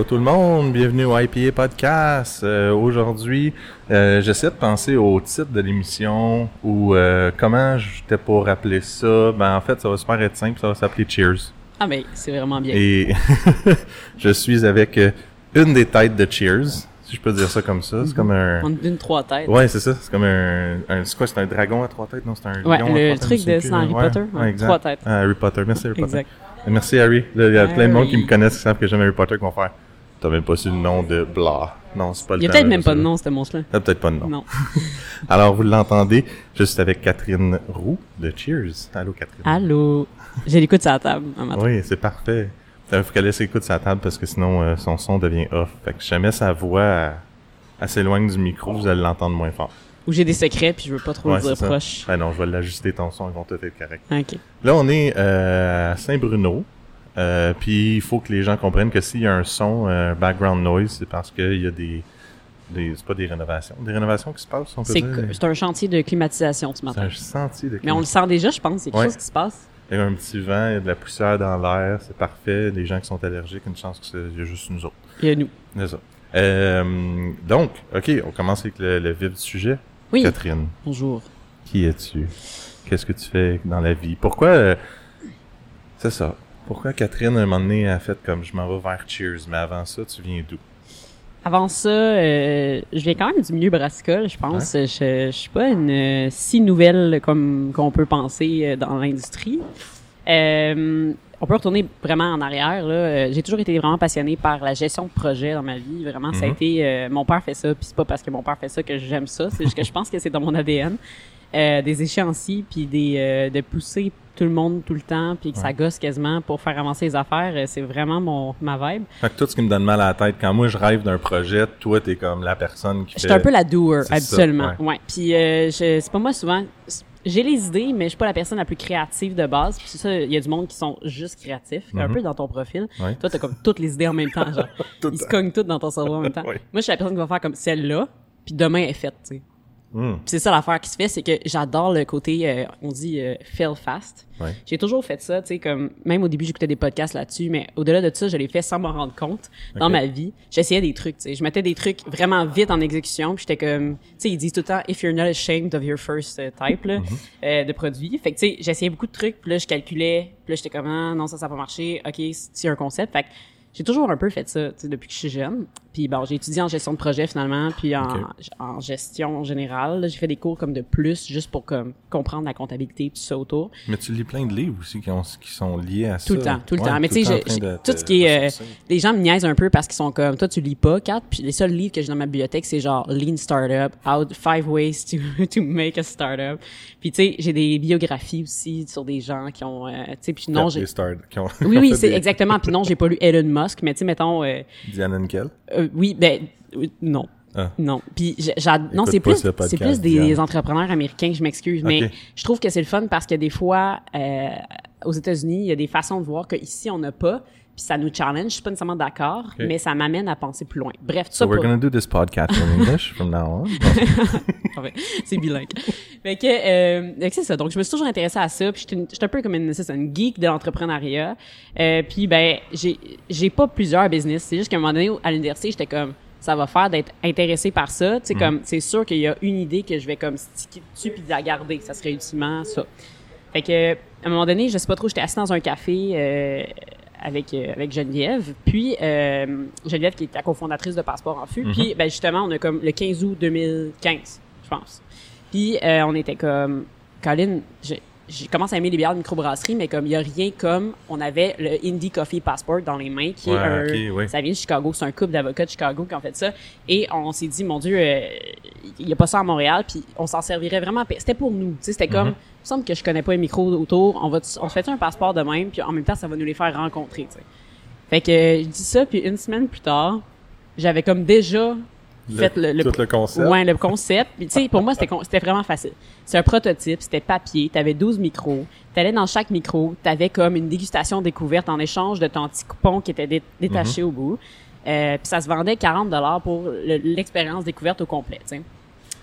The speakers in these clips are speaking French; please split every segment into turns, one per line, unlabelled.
Allô tout le monde, bienvenue au IPA Podcast. Euh, Aujourd'hui, euh, j'essaie de penser au titre de l'émission ou euh, comment j'étais pour rappeler ça. Ben en fait, ça va super être simple, ça va s'appeler Cheers.
Ah ben, c'est vraiment bien.
Et je suis avec euh, une des têtes de Cheers, si je peux dire ça comme ça. C'est comme un...
On une trois têtes.
Ouais, c'est ça. C'est comme un... un c'est quoi, c'est un dragon à trois têtes? Non, c'est un
Ouais,
lion à
le
trois têtes,
truc de
plus,
Harry
ouais.
Potter.
Ouais, exact.
Trois têtes.
Ah, Harry Potter. Merci Harry Potter.
Exact.
Merci Harry. Là, il y a plein de monde qui me connaissent qui savent que j'aime Harry Potter qui vont faire. T'as même pas su le nom de blah. Non, c'est pas le
Il y a peut-être même pas de nom, ce monstre-là.
Ah, peut-être pas de nom.
Non.
Alors, vous l'entendez, juste avec Catherine Roux de Cheers. Allô, Catherine.
Allô. J'ai l'écoute sur la table un matin.
Oui, c'est parfait. Il faut qu'elle laisse écoute sa table parce que sinon, euh, son son devient off. Fait que si jamais sa voix euh, s'éloigne du micro, vous allez l'entendre moins fort.
Ou j'ai des secrets puis je veux pas trop
Ouais,
le dire proche.
Ben non, je vais l'ajuster ton son, ils vont tout être corrects.
Ok.
Là, on est euh, à Saint-Bruno. Euh, puis il faut que les gens comprennent que s'il y a un son, euh, background noise, c'est parce qu'il y a des, des c'est pas des rénovations, des rénovations qui se passent, on peut
C'est
dire.
c'est un chantier de climatisation ce
C'est
matin.
un sentier de
Mais on le sent déjà, je pense. Il y a quelque
Ouais.
chose qui se passe.
Il y a un petit vent, il y a de la poussière dans l'air, c'est parfait. Les gens qui sont allergiques, une chance que c'est il y a juste nous autres.
Il y a nous.
C'est ça. Euh, donc, ok, on commence avec le, le vif du sujet.
Oui.
Catherine,
Bonjour.
qui es-tu? Qu'est-ce que tu fais dans la vie? Pourquoi euh, C'est ça. Pourquoi Catherine, à un moment donné, a fait comme je m'en vais vers Cheers, mais avant ça, tu viens d'où?
Avant ça, euh, je viens quand même du milieu brassicole, je pense. Je, je suis pas une euh, si nouvelle comme qu'on peut penser euh, dans l'industrie. Euh, on peut retourner vraiment en arrière. Là. J'ai toujours été vraiment passionnée par la gestion de projet dans ma vie. Vraiment, ça a
Mhm.
été... euh, mon père fait ça, puis c'est pas parce que mon père fait ça que j'aime ça. C'est juste que je pense que c'est dans mon ADN. Euh, des échéanciers, puis des euh, de pousser tout le monde tout le temps, puis que ça gosse quasiment pour faire avancer les affaires. euh, C'est vraiment mon ma vibe.
Fait que tout ce qui me donne mal à la tête, quand moi je rêve d'un projet, toi t'es comme la personne qui
Je suis un peu la doer
C'est ça, ouais.
ouais. Puis euh, je- c'est pas moi souvent. J'ai les idées, mais je suis pas la personne la plus créative de base. Puis c'est ça, il y a du monde qui sont juste créatifs, un
Mhm.
peu dans ton profil.
Ouais.
Toi, t'as comme toutes les idées en même temps, genre. Ils se cognent toutes dans ton cerveau en même temps. Moi, je suis la personne qui va faire comme celle-là, puis demain est faite, tu sais.
Hmm,
c'est ça l'affaire qui se fait, c'est que j'adore le côté, euh, on dit euh, fail fast.
ouais.
J'ai toujours fait ça, tu sais, comme même au début j'écoutais des podcasts là-dessus, mais au-delà de ça, je l'ai fait sans m'en rendre compte dans ma vie. J'essayais des trucs, tu sais, je mettais des trucs vraiment vite en exécution, puis j'étais comme, tu sais, ils disent tout le temps if you're not ashamed of your first euh, type là, euh, de produit. Fait que tu sais, j'essayais beaucoup de trucs, puis là je calculais, puis là j'étais comme ah, non ça ça va pas marcher, ok c'est un concept. Fait que j'ai toujours un peu fait ça, tu sais, depuis que je suis jeune. Puis bon, j'ai étudié en gestion de projet finalement, puis en, en gestion générale. J'ai fait des cours comme de plus, juste pour comme comprendre la comptabilité et tout ça autour.
Mais tu lis plein de livres aussi qui, ont, qui sont liés à ça.
Tout le temps, tout le
Ouais,
temps. Mais tu sais, tout ce qui est, euh, les gens me niaisent un peu parce qu'ils sont comme, toi, tu lis pas, Kat, puis les seuls livres que j'ai dans ma bibliothèque, c'est genre Lean Startup, How, Five Ways to, to Make a Startup. Puis tu sais, j'ai des biographies aussi sur des gens qui ont, euh, tu sais, puis non, j'ai... Oui, oui, c'est exactement. Puis non, j'ai pas lu Elon Musk, mais tu sais, mettons, euh,
Diane Henkel.
Euh, oui, ben, euh, non.
Ah.
Non. Puis non, c'est plus
ce
plus des
Diane.
entrepreneurs américains, je m'excuse, mais je trouve que c'est le fun parce que des fois euh, aux États-Unis, il y a des façons de voir que ici on n'a pas, puis ça nous challenge, je suis pas nécessairement d'accord, mais ça m'amène à penser plus loin. Bref, tout
So
ça
we're
pour
gonna do this podcast in English from now on.
Ah c'est bilingue. fait que, euh, c'est ça. Donc, je me suis toujours intéressée à ça. Puis, une- j'étais un peu comme une, ça, une geek de l'entrepreneuriat. Euh, puis, ben, j'ai, j'ai pas plusieurs business. C'est juste qu'à un moment donné, à l'université, j'étais comme, ça va faire d'être intéressé par ça. Tu sais, comme, c'est sûr qu'il y a une idée que je vais comme sticker dessus puis la garder. Ça serait ultimement ça. Fait que, à un moment donné, je sais pas trop, j'étais assise dans un café, euh, avec euh, avec Geneviève, puis euh, Geneviève qui est la cofondatrice de Passeport en Fût, puis ben justement on a comme le 15 août 2015, je pense. Puis euh, on était comme Colin, je commence à aimer les bières de microbrasserie, mais comme il y a rien comme on avait le Indie Coffee Passport dans les mains, qui
Ouais,
est un,
ok, ouais.
ça vient de Chicago, c'est un couple d'avocats de Chicago qui ont fait ça, et on s'est dit mon Dieu, euh, il y a pas ça à Montréal, puis on s'en servirait vraiment. C'était pour nous, tu sais, c'était comme,
Mhm.
Il me semble que je connais pas les micros autour, on va, on se fait un passeport de même, puis en même temps ça va nous les faire rencontrer, tu sais. Fait que euh, je dis ça, puis une semaine plus tard, j'avais comme déjà fait le, le-
tout le concept.
Ouais, le concept. Puis, tu sais, pour moi, c'était vraiment facile. C'est un prototype, c'était papier, t'avais 12 micros. T'allais dans chaque micro, t'avais comme une dégustation découverte en échange de ton petit coupon qui était dé- détaché au bout. Euh, puis ça se vendait 40 dollars pour le- l'expérience découverte au complet, tu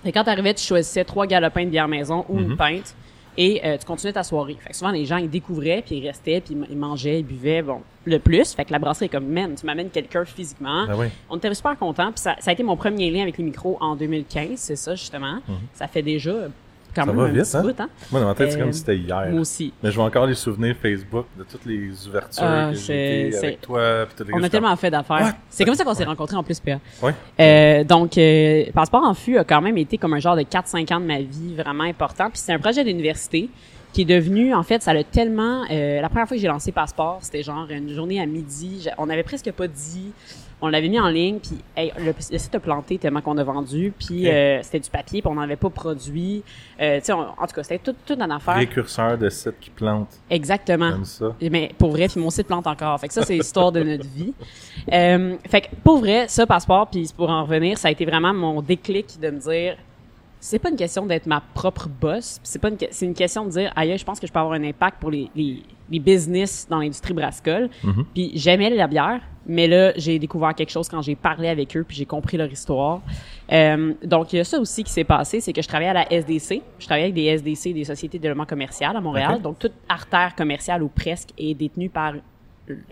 sais. Quand t'arrivais, tu choisissais trois galopins de bière maison ou une pinte. Et euh, tu continuais ta soirée. Fait que souvent, les gens, ils découvraient, puis ils restaient, puis ils mangeaient, ils buvaient, bon, le plus. Fait que la brasserie est comme, man, tu m'amènes quelqu'un physiquement.
Ben oui.
On était super contents. Puis ça, ça a été mon premier lien avec les micros en 2015, c'est ça, justement. Ça fait déjà quand.
Ça
même
va
un
vite,
petit
hein?
bout, hein?
Moi, dans ma tête, c'est
Euh,
comme si c'était hier.
Moi aussi.
Mais je vois encore les souvenirs Facebook de toutes les ouvertures
Ah,
que j'ai avec toi. Puis
On a tellement fait d'affaires. C'est comme ça qu'on s'est rencontrés en plus, PA.
Ouais.
Euh, donc, euh, Passeport en fût a quand même été comme un genre de 4-5 ans de ma vie vraiment important. Puis c'est un projet d'université qui est devenu, en fait, ça l'a tellement... euh, la première fois que j'ai lancé Passeport, c'était genre une journée à midi. On n'avait presque pas dit. On l'avait mis en ligne, puis hey, le, le site a planté tellement qu'on a vendu. Puis euh, c'était du papier, puis on n'en avait pas produit. Euh, on- en tout cas, c'était tout, toute une affaire.
Précurseur de sites qui plantent.
Exactement.
Comme ça.
Mais pour vrai, puis mon site plante encore. Fait que ça, c'est l'histoire de notre vie. Euh, fait que pour vrai, ça, passeport, puis pour en revenir, ça a été vraiment mon déclic de me dire, c'est pas une question d'être ma propre boss, c'est pas une, c'est une question de dire, aïe, je pense que je peux avoir un impact pour les, les, les business dans l'industrie brassicole.
Mhm.
Puis j'aimais la bière, mais là, j'ai découvert quelque chose quand j'ai parlé avec eux, puis j'ai compris leur histoire. Euh, donc, il y a ça aussi qui s'est passé, c'est que je travaillais à la SDC. Je travaillais avec des SDC, des sociétés de développement commercial à Montréal. Donc, toute artère commerciale ou presque est détenue par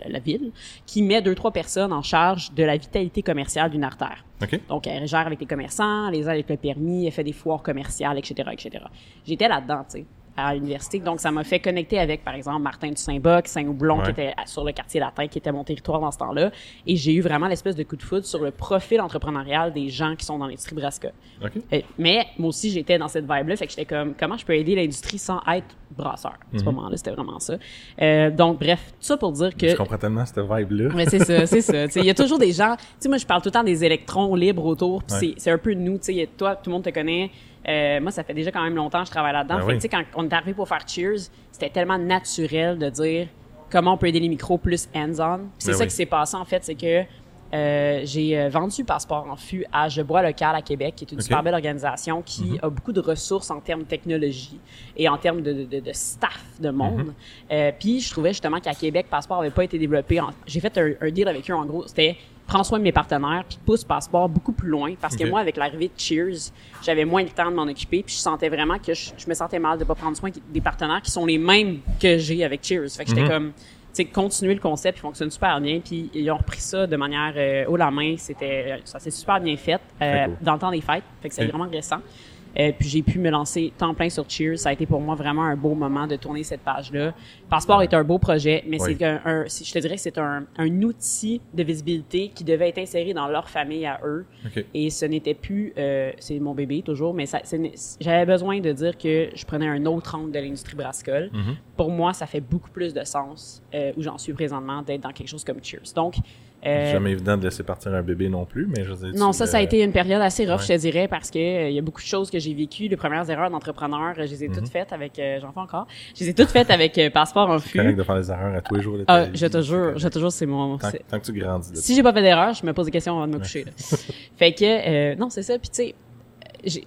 la ville, qui met deux, trois personnes en charge de la vitalité commerciale d'une artère.
OK?
Donc, elle gère avec les commerçants, les aide avec le permis, elle fait des foires commerciales, etc., etc. J'étais là-dedans, tu sais, à l'université. Donc, ça m'a fait connecter avec, par exemple, Martin du Saint-Boc, Saint-Houblon,
Ouais.
qui était sur le quartier latin, qui était mon territoire dans ce temps-là. Et j'ai eu vraiment l'espèce de coup de foudre sur le profil entrepreneurial des gens qui sont dans l'industrie brassica.
OK?
Euh, mais moi aussi, j'étais dans cette vibe-là. Fait que j'étais comme, comment je peux aider l'industrie sans être brasseur? À ce moment-là, c'était vraiment ça. Euh, donc, bref, tout ça pour dire que...
Je comprends tellement cette vibe-là.
Mais c'est ça, c'est ça. Il y a toujours des gens. Tu sais, moi, je parle tout le temps des électrons libres autour. puis
Ouais.
c'est- un peu nous. Tu sais, toi, tout le monde te connaît. Euh, moi, ça fait déjà quand même longtemps que je travaille là-dedans.
Ben
fait que,
oui.
tu sais, quand on est arrivé pour faire Cheers, c'était tellement naturel de dire comment on peut aider les micros plus hands-on. C'est
Ben
ça
oui.
qui s'est passé, en fait, c'est que euh, j'ai euh, vendu Passeport en fût à Je bois local à Québec, qui est une super belle organisation qui
Mhm.
a beaucoup de ressources en termes de technologie et en termes de, de, de- de staff de monde.
Mhm.
Euh, puis je trouvais justement qu'à Québec, Passeport avait pas été développé. J'ai fait un, un deal avec eux, en gros, c'était prends soin de mes partenaires puis pousse Passeport beaucoup plus loin parce que moi, avec l'arrivée de Cheers, j'avais moins le temps de m'en occuper puis je sentais vraiment que je, je me sentais mal de pas prendre soin des partenaires qui sont les mêmes que j'ai avec Cheers. Fait que j'étais
Mhm.
comme sais, continuer le concept, il fonctionne super bien. Puis ils ont repris ça de manière euh, haut la main. C'était, ça s'est super bien fait euh,
cool.
dans le temps des fêtes. Fait que c'est vraiment récent. Euh, puis j'ai pu me lancer temps plein sur Cheers. Ça a été pour moi vraiment un beau moment de tourner cette page-là. Passeport est un beau projet, mais
Oui.
c'est un, un- je te dirais que c'est un, un outil de visibilité qui devait être inséré dans leur famille à eux. Et ce n'était plus, euh, c'est mon bébé toujours, mais j'avais besoin de dire que je prenais un autre angle de l'industrie brassicole.
Mhm.
Pour moi, ça fait beaucoup plus de sens euh, où j'en suis présentement d'être dans quelque chose comme Cheers. Donc, euh,
jamais évident de laisser partir un bébé non plus, mais je veux dire,
non, ça, ça a
euh,
été une période assez rough,
ouais.
je te dirais, parce que euh, il y a beaucoup de choses que j'ai vécues. Les premières erreurs d'entrepreneur, euh, je les ai
Mhm.
toutes faites avec, euh, j'en fais encore, je les ai toutes faites avec euh, passeport en
C'est
fût.
correct de faire des erreurs à tous les jours
Ah, je te
c'est
jure, je te jure, c'est mon.
Tant, tant que tu grandis. là.
Si j'ai pas fait d'erreur, je me pose des questions avant de me coucher. là. fait que euh, non, c'est ça. Puis tu sais,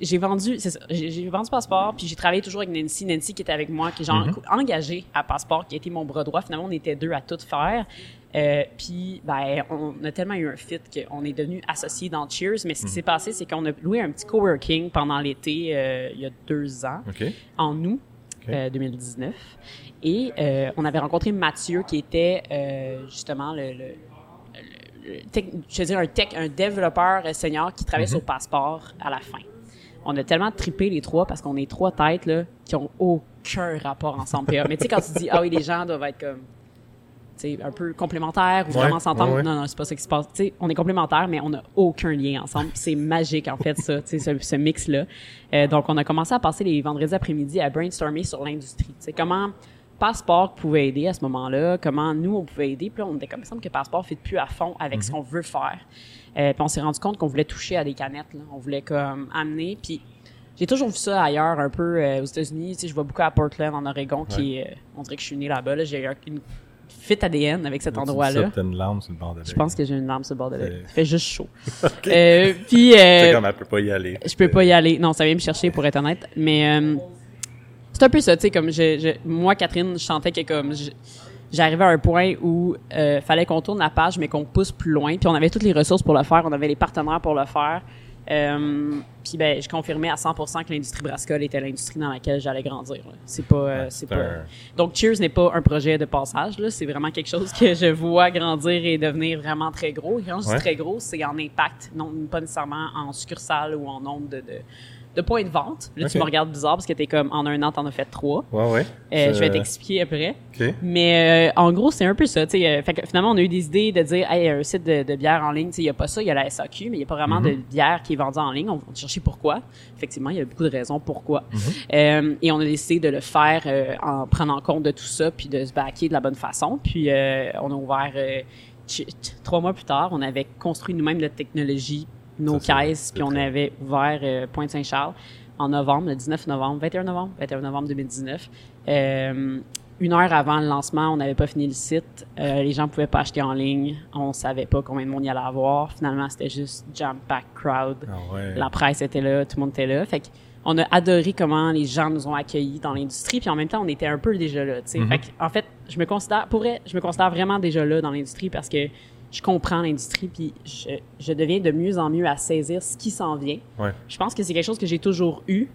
j'ai vendu, j'ai vendu passeport, puis j'ai travaillé toujours avec Nancy, Nancy qui était avec moi, qui est genre
Mhm.
engagée à passeport, qui a été mon bras droit. Finalement, on était deux à tout faire. Euh, puis ben, on a tellement eu un fit qu'on est devenus associés dans Cheers. Mais ce qui s'est passé, c'est qu'on a loué un petit coworking pendant l'été euh, il y a deux ans en août
Ok.
euh, 2019. Et euh, on avait rencontré Mathieu, qui était justement le, le- tech- je veux dire un tech, un développeur senior qui travaillait sur Passeport à la fin. On a tellement trippé les trois parce qu'on est trois têtes là qui ont aucun rapport ensemble. Mais tu sais quand tu dis ah oui les gens doivent être comme un peu complémentaires ou
Ouais,
vraiment s'entendre.
ouais, ouais.
Non, non, c'est pas ça qui se passe. Tu sais, on est complémentaires, mais on n'a aucun lien ensemble. C'est magique, en fait, ça, ce, ce mix-là. Euh, donc, on a commencé à passer les vendredis après-midi à brainstormer sur l'industrie. Comment Passport pouvait aider à ce moment-là, comment nous, on pouvait aider. Puis là, on était comme ça, que Passport fit plus à fond avec ce qu'on veut faire. Euh, puis on s'est rendu compte qu'on voulait toucher à des canettes. Là. On voulait comme amener. Puis j'ai toujours vu ça ailleurs, un peu euh, aux États-Unis. Tu sais, je vois beaucoup à Portland, en Oregon, qui euh, on dirait que je suis né là-bas. Là. J'ai un- une fit ADN avec cet endroit-là.
une larme sur le bord de
Je pense que j'ai une larme sur le bord de l'œil. Ça fait juste chaud. Euh, puis, euh,
comme elle peut pas y aller.
je peux pas y aller. Non, ça vient me chercher pour être honnête. Mais euh, c'est un peu ça, tu sais, comme je, je- moi, Catherine, je sentais que comme j'arrivais à un point où euh, fallait qu'on tourne la page, mais qu'on pousse plus loin. Puis on avait toutes les ressources pour le faire, on avait les partenaires pour le faire. Euh, puis ben, je confirmais à 100% que l'industrie brassicole était l'industrie dans laquelle j'allais grandir. là. C'est pas, euh, c'est pas. Donc Cheers n'est pas un projet de passage. C'est vraiment quelque chose que je vois grandir et devenir vraiment très gros. Et quand je dis très gros, c'est en impact, non pas nécessairement en succursale ou en nombre de, de, de points de vente. Là, tu me regardes bizarre parce que t'es comme en un an t'en as fait trois.
Ouais, ouais.
Euh, je vais
Euh,
t'expliquer après.
OK.
Mais euh, en gros, c'est un peu ça. fait que finalement, on a eu des idées de dire, hey, un site de, de bière en ligne, il n'y a pas ça, il y a la SAQ, mais il n'y a pas vraiment de bière qui est vendue en ligne. On va chercher pourquoi. Effectivement, il y a beaucoup de raisons pourquoi. Euh, et on a décidé de le faire en prenant en compte de tout ça, puis de se baquer de la bonne façon. Puis on a ouvert trois mois plus tard, on avait construit nous-mêmes notre technologie, nos caisses, puis on avait ouvert euh, Pointe-Saint-Charles en novembre, le 19 novembre, 21 novembre, 21 novembre 2019. Euh, une heure avant le lancement, on n'avait pas fini le site. Euh, les gens pouvaient pas acheter en ligne. On savait pas combien de monde y allait avoir. Finalement, c'était juste jam-pack crowd.
Ah ouais.
La presse était là, tout le monde était là. Fait que on a adoré comment les gens nous ont accueillis dans l'industrie, puis en même temps, on était un peu déjà là. tu sais.
Mhm.
Fait que, en fait, je me considère, pour vrai, je me considère vraiment déjà là dans l'industrie parce que je comprends l'industrie, puis je, je deviens de mieux en mieux à saisir ce qui s'en vient.
Ouais.
Je pense que c'est quelque chose que j'ai toujours eu.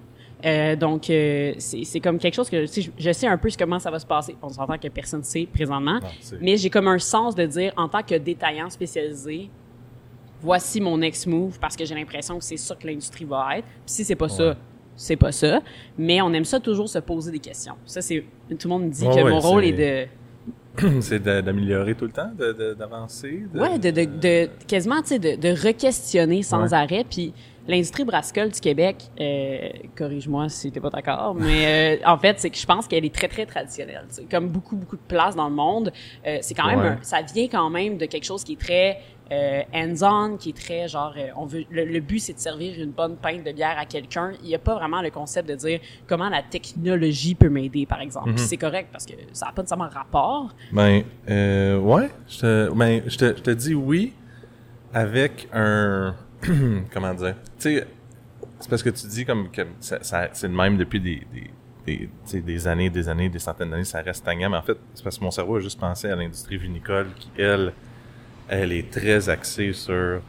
Euh, donc, euh, c'est comme quelque chose que je, je sais un peu comment ça va se passer. On s'entend que personne ne sait présentement.
Non,
Mais j'ai comme un sens de dire, en tant que détaillant spécialisé, voici mon next move parce que j'ai l'impression que c'est ça que l'industrie va être. Puis si c'est pas ça,
Ouais.
c'est pas ça. Mais on aime ça toujours se poser des questions. Ça, c'est tout le monde me dit que
ouais,
mon rôle est de
c'est d'améliorer tout le temps, de- de- d'avancer. De,
Ouais, de, de, de quasiment, tu sais, de, de re-questionner sans
Ouais.
arrêt. Puis l'industrie brassicole du Québec, euh, corrige-moi si t'es pas d'accord, mais euh, en fait, c'est que je pense qu'elle est très, très traditionnelle. tu sais. Comme beaucoup, beaucoup de places dans le monde, euh, c'est quand même,
Ouais.
un- ça vient quand même de quelque chose qui est très euh, hands-on, qui est très genre, euh, on veut, le, le but c'est de servir une bonne pinte de bière à quelqu'un. Il n'y a pas vraiment le concept de dire comment la technologie peut m'aider, par exemple. Puis c'est correct parce que ça n'a pas nécessairement rapport.
Ben, euh, ouais, je te, ben, je te, je te dis oui avec un, comment dire, tu sais, c'est parce que tu dis comme que ça, ça- c'est le même depuis des, des, des années, des années, des centaines d'années, ça reste stagnant, mais en fait, c'est parce que mon cerveau a juste pensé à l'industrie vinicole qui, elle, elle est très axée sur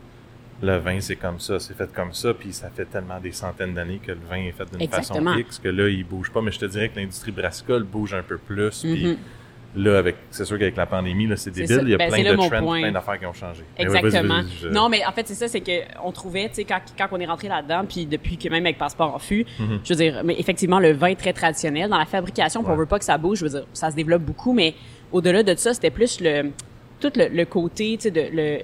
le vin, c'est comme ça, c'est fait comme ça, puis ça fait tellement des centaines d'années que le vin est fait d'une façon X que là, il bouge pas, mais je te dirais que l'industrie brassicole bouge un peu plus, puis
Mhm.
Là, avec, c'est sûr qu'avec la pandémie, là, c'est débile. Il y a
Ben,
plein de trends,
point.
plein d'affaires qui ont changé. Mais ouais,
Exactement.
je-
Non, mais en fait, c'est ça, c'est que on trouvait, tu sais, quand, quand on est rentré là-dedans, puis depuis que même avec Passeport en fût,
Mhm.
je veux dire, mais effectivement, le vin est très traditionnel. Dans la fabrication, puis on
Ouais.
veut pas que ça bouge, je veux dire, ça se développe beaucoup, mais au-delà de ça, c'était plus le tout le, le côté, tu sais, de le,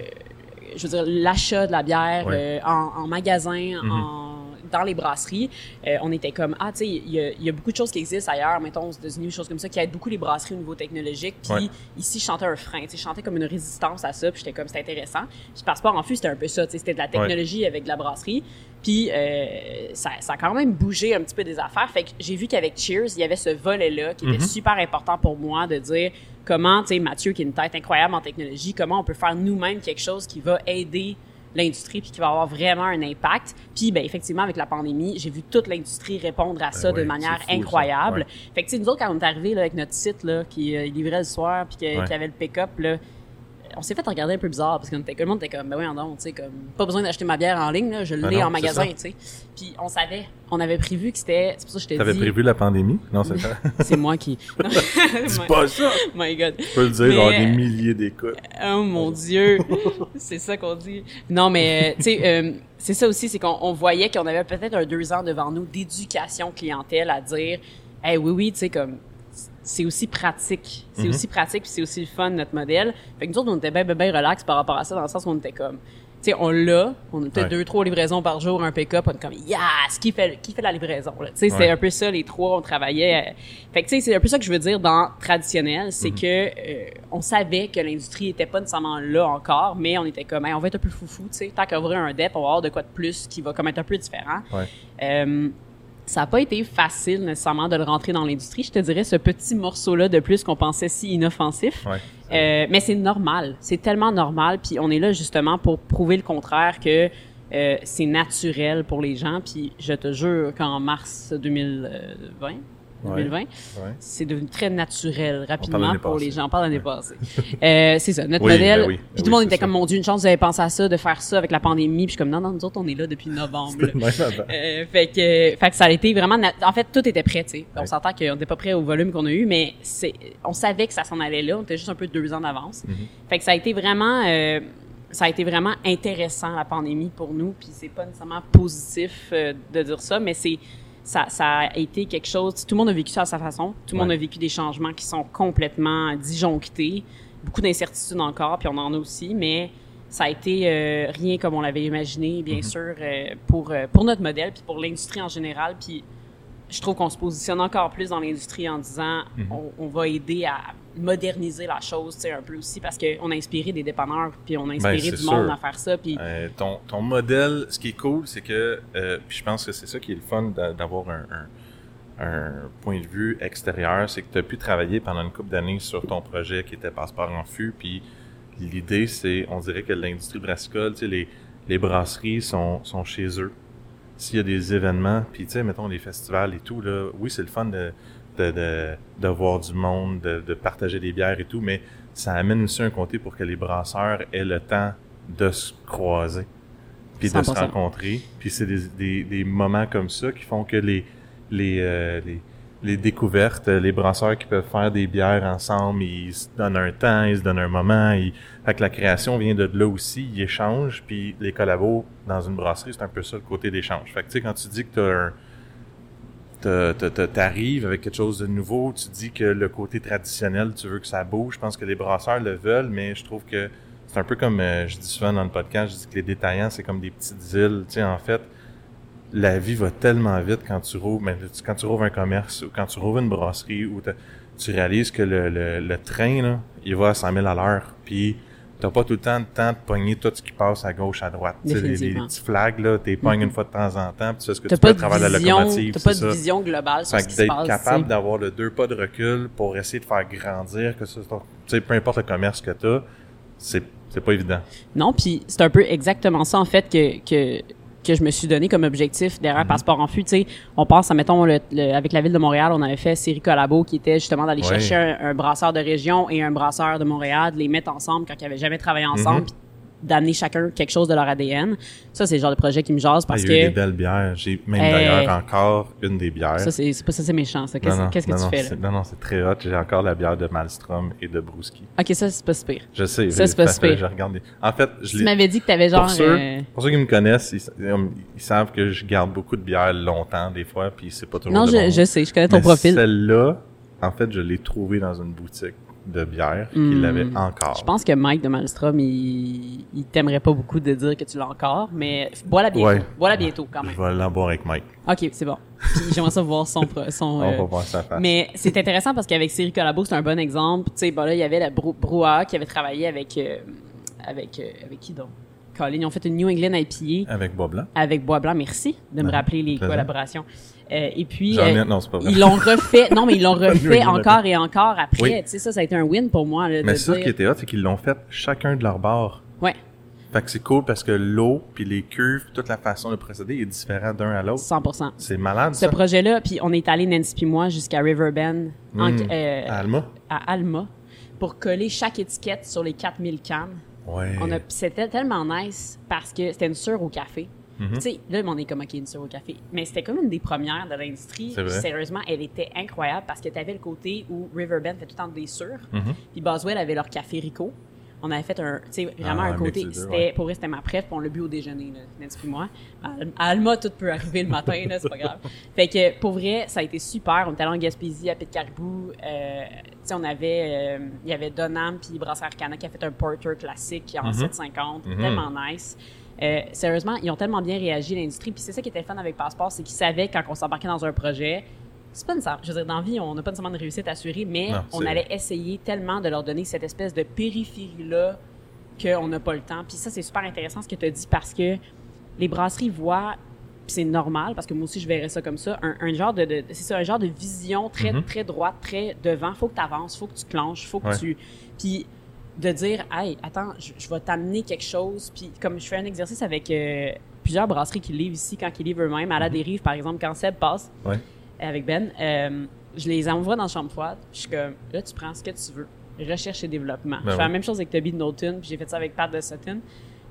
je veux dire, l'achat de la bière
Ouais.
euh, en, en magasin,
Mhm.
en dans les brasseries, euh, on était comme ah tu sais il y a, il y a beaucoup de choses qui existent ailleurs, mettons aux États-Unis, des choses comme ça qui aident beaucoup les brasseries au niveau technologique. Puis
Ouais.
ici je chantais un frein, tu sais, je chantais comme une résistance à ça, puis j'étais comme c'était intéressant. Puis passeport en fût c'était un peu ça, tu sais, c'était de la technologie avec de la brasserie. Puis euh, ça, ça a quand même bougé un petit peu des affaires. Fait que j'ai vu qu'avec Cheers il y avait ce volet là qui était
Mhm.
super important pour moi de dire comment tu sais Mathieu qui a une tête incroyable en technologie, comment on peut faire nous-mêmes quelque chose qui va aider l'industrie puis qui va avoir vraiment un impact. Puis ben effectivement avec la pandémie, j'ai vu toute l'industrie répondre à ça
Ben
de
oui,
manière
fou, ça.
incroyable.
Ouais.
Fait que tu sais nous autres quand on est arrivé là avec notre site là qui euh, livrait le soir puis que-
Ouais.
qui avait le pick-up là on s'est fait regarder un peu bizarre parce que tout le monde était comme ben oui non tu sais comme pas besoin d'acheter ma bière en ligne là, je
Ben
l'ai
non,
en magasin tu sais puis on savait on avait prévu que c'était c'est pour ça que je t'ai
T'avais
dit
prévu la pandémie? Non, c'est ça.
c'est moi qui.
Dis pas ça!
my god
Tu peux le dire, genre des milliers d'écoutes.
Oh mon Dieu, c'est ça qu'on dit. Non, mais euh, tu sais, euh, c'est ça aussi, c'est qu'on on voyait qu'on avait peut-être un deux ans devant nous d'éducation clientèle à dire, hey, oui, oui, tu sais, comme c'est aussi pratique, c'est
Mhm.
aussi pratique, puis c'est aussi le fun notre modèle. Fait que nous autres, on était bien, relax par rapport à ça, dans le sens où on était comme, tu sais, on l'a, on a peut-être
Ouais.
deux, trois livraisons par jour, un pick-up, on est comme, yes, qui fait, qui fait la livraison, là. Tu sais, c'est un peu ça, les trois, on travaillait. euh, Fait que, tu sais, c'est un peu ça que je veux dire dans traditionnel, c'est
Mhm.
que euh, on savait que l'industrie était pas nécessairement là encore, mais on était comme, Hey, on va être un peu foufou, tu sais, tant ouvrir un DEP, on va avoir de quoi de plus qui va comme être un peu différent.
Ouais.
Euh, ça n'a pas été facile nécessairement de le rentrer dans l'industrie. Je te dirais ce petit morceau-là de plus qu'on pensait si inoffensif.
Ouais.
Euh, mais c'est normal. C'est tellement normal. Puis on est là justement pour prouver le contraire que euh, c'est naturel pour les gens. Puis je te jure qu'en mars 2020, 2020.
Ouais.
C'est devenu très naturel, rapidement, pour les gens. On parle l'année passée. Euh, c'est ça, notre
Oui,
modèle.
ben oui, ben
puis
oui,
tout le monde était
ça.
comme, mon Dieu, une chance, vous avez pensé à ça, de faire ça avec la pandémie. Puis je suis comme, non, non, nous autres, on est là depuis novembre. là. Euh, fait que, fait que ça a été vraiment, en fait, tout était prêt, tu sais. On s'entend qu'on n'était pas prêt au volume qu'on a eu, mais c'est, on savait que ça s'en allait là. On était juste un peu deux ans d'avance.
Mhm.
Fait que ça a été vraiment, euh, ça a été vraiment intéressant la pandémie pour nous. Puis c'est pas nécessairement positif euh, de dire ça, mais c'est, ça, ça a été quelque chose. Tout le monde a vécu ça à sa façon. Tout le monde a vécu des changements qui sont complètement disjonctés, beaucoup d'incertitudes encore, puis on en a aussi, mais ça a été euh, rien comme on l'avait imaginé, bien sûr, euh, pour euh, pour notre modèle, puis pour l'industrie en général, puis je trouve qu'on se positionne encore plus dans l'industrie en disant on, on va aider à moderniser la chose, tu sais, un peu aussi, parce qu'on a inspiré des dépanneurs, puis on a inspiré
Ben,
du monde
sûr.
à faire ça, puis
Euh, ton, ton modèle, ce qui est cool, c'est que, euh, puis je pense que c'est ça qui est le fun d'a- d'avoir un, un, un point de vue extérieur, c'est que tu as pu travailler pendant une couple d'années sur ton projet qui était Passeport en fût, puis l'idée, c'est, on dirait que l'industrie brassicole, tu sais, les, les brasseries sont, sont chez eux. S'il y a des événements, puis tu sais, mettons les festivals et tout, là, oui, c'est le fun de, de, de, de voir du monde, de, de partager des bières et tout, mais ça amène aussi un côté pour que les brasseurs aient le temps de se croiser, puis de se
100%.
rencontrer. Puis c'est des, des, des moments comme ça qui font que les, les, euh, les, les découvertes, les brasseurs qui peuvent faire des bières ensemble, ils se donnent un temps, ils se donnent un moment. Ils... Fait que la création vient de là aussi, ils échangent, puis les collabos dans une brasserie, c'est un peu ça le côté d'échange. Fait que tu sais, quand tu dis que un t'as- t'as- t'as- t'arrives avec quelque chose de nouveau, tu dis que le côté traditionnel, tu veux que ça bouge. Je pense que les brasseurs le veulent, mais je trouve que c'est un peu comme euh, je dis souvent dans le podcast, je dis que les détaillants, c'est comme des petites îles. Tu sais, en fait, la vie va tellement vite quand tu rouvres, quand tu rouvres un commerce ou quand tu rouvres une brasserie ou tu réalises que le train, là, il va à 100 000 à l'heure. Puis t'as pas tout le temps de temps de pogner tout ce qui passe à gauche, à droite. Les, les petits flags, là, t'es pognes une fois de temps en temps, puis tu sais ce que
t'as
tu peux
pas
à travers la
de vision,
locomotive.
t'as pas de
ça.
vision globale sur
Fait
ce
que
qui se
d'être
passe.
capable
tu sais.
d'avoir le deux pas de recul pour essayer de faire grandir, que ce soit, tu sais, peu importe le commerce que tu as, c'est, c'est pas évident.
Non, puis c'est un peu exactement ça en fait que que que je me suis donné comme objectif
Mhm.
derrière Passeport en fût. Tu sais, on passe, à, mettons, le, le- avec la ville de Montréal, on avait fait série collabo qui était justement d'aller
Ouais.
chercher un, un brasseur de région et un brasseur de Montréal, de les mettre ensemble quand ils avaient jamais travaillé ensemble,
Mhm.
D'amener chacun quelque chose de leur ADN. Ça, c'est le genre de projet qui me jase
Ah,
parce
il y a eu des
que
belles bières. J'ai même
Euh,
d'ailleurs encore une des bières.
ça, c'est c'est pas ça, c'est méchant. Ça, qu'est-ce que
non,
tu fais là?
Non, non, c'est très hot. J'ai encore la bière de Malmstrom et de Brouski.
Ok, ça c'est pas super.
Je sais.
Ça, c'est pas
regarde des- En fait, je
Tu m'avais dit que t'avais genre.
Pour ceux,
euh,
pour ceux qui me connaissent, ils, ils savent que je garde beaucoup de bières longtemps, des fois, puis c'est pas toujours
Non, je,
bon.
je sais, je connais ton
Mais
profil.
Celle-là, en fait, je l'ai trouvée dans une boutique de bière qui
Hmm.
l'avait encore.
Je pense que Mike de Malmstrom, il, il t'aimerait pas beaucoup de dire que tu l'as encore, mais bois-la bientôt.
Ouais.
Bois-la bientôt quand même.
Je vais l'en boire avec Mike.
Ok, c'est bon. Puis j'aimerais ça voir son. son
On
euh,
va voir sa face.
mais c'est intéressant parce qu'avec Série Collabo, c'est un bon exemple. Tu sais, bon là, il y avait la Brou- Brouhaha qui avait travaillé avec. euh, avec, euh, avec qui donc? Colin, ils ont fait une New England IPA
Avec Bois Blanc.
avec Bois Blanc. Merci de me rappeler les
plaisir.
collaborations. Euh, et puis.
Ai,
euh,
non, c'est pas vrai.
ils l'ont refait. Non, mais ils l'ont refait encore et encore après.
Oui.
Tu sais, ça, ça a été un win pour moi. Là,
Mais ça,
dire-
qui était hot, c'est qu'ils l'ont fait chacun de leur bord.
Ouais,
Fait que c'est cool parce que l'eau, puis les cuves, toute la façon de procéder est différente d'un à l'autre.
100%.
C'est malade,
Ce projet-là, puis on est allé, Nancy puis moi, jusqu'à Riverbend, en-
Mm.
euh,
À Alma?
à Alma, pour coller chaque étiquette sur les 4000 cannes.
Ouais.
On a, puis c'était tellement nice parce que c'était une sure au café.
Mhm.
Tu sais, là, on est comme, OK, une sure au café. Mais c'était comme une des premières de l'industrie. Sérieusement, elle était incroyable parce que tu avais le côté où Riverbend fait tout le temps des sûrs.
Mhm.
Puis Boswell avait leur café Rico. On avait fait un, tu sais, vraiment
Ah,
un
un
côté,
ouais.
pour vrai, c'était ma préf, puis on l'a bu au déjeuner, là, Nancy puis moi. À Al- à Alma, tout peut arriver le matin, là, c'est pas grave. Fait que, pour vrai, ça a été super. On était allé en Gaspésie, à Pit-Caribou. Euh, tu sais, on avait, euh, il y avait Donham puis Brasserie Cana qui a fait un porter classique en
Mhm.
750.
Mhm.
Tellement nice. Euh, sérieusement, ils ont tellement bien réagi, l'industrie. Puis c'est ça qui était fun avec Passeport, c'est qu'ils savaient quand on s'embarquait dans un projet, c'est pas nécessaire. Je veux dire, dans la vie, on n'a pas nécessairement de réussite assurée, mais
Non,
on allait essayer tellement de leur donner cette espèce de périphérie-là qu'on n'a pas le temps. Puis ça, c'est super intéressant ce que tu as dit parce que les brasseries voient, puis c'est normal parce que moi aussi je verrais ça comme ça, un, un genre de, de- c'est ça, un genre de vision très
Mhm.
très droite, très devant. Faut que tu avances, faut que tu clenches, faut que
Ouais.
tu, puis de dire, hey, attends, je, je vais t'amener quelque chose. Puis comme je fais un exercice avec euh, plusieurs brasseries qui livrent ici quand ils livrent eux-mêmes à la dérive, par exemple, quand Seb passe
Ouais.
avec Ben. euh, je les envoie dans la chambre froide. puis Je suis comme, là, tu prends ce que tu veux. Recherche et développement.
Ben
je fais la même chose avec Toby de Knowlton, puis j'ai fait ça avec Pat de Sutton.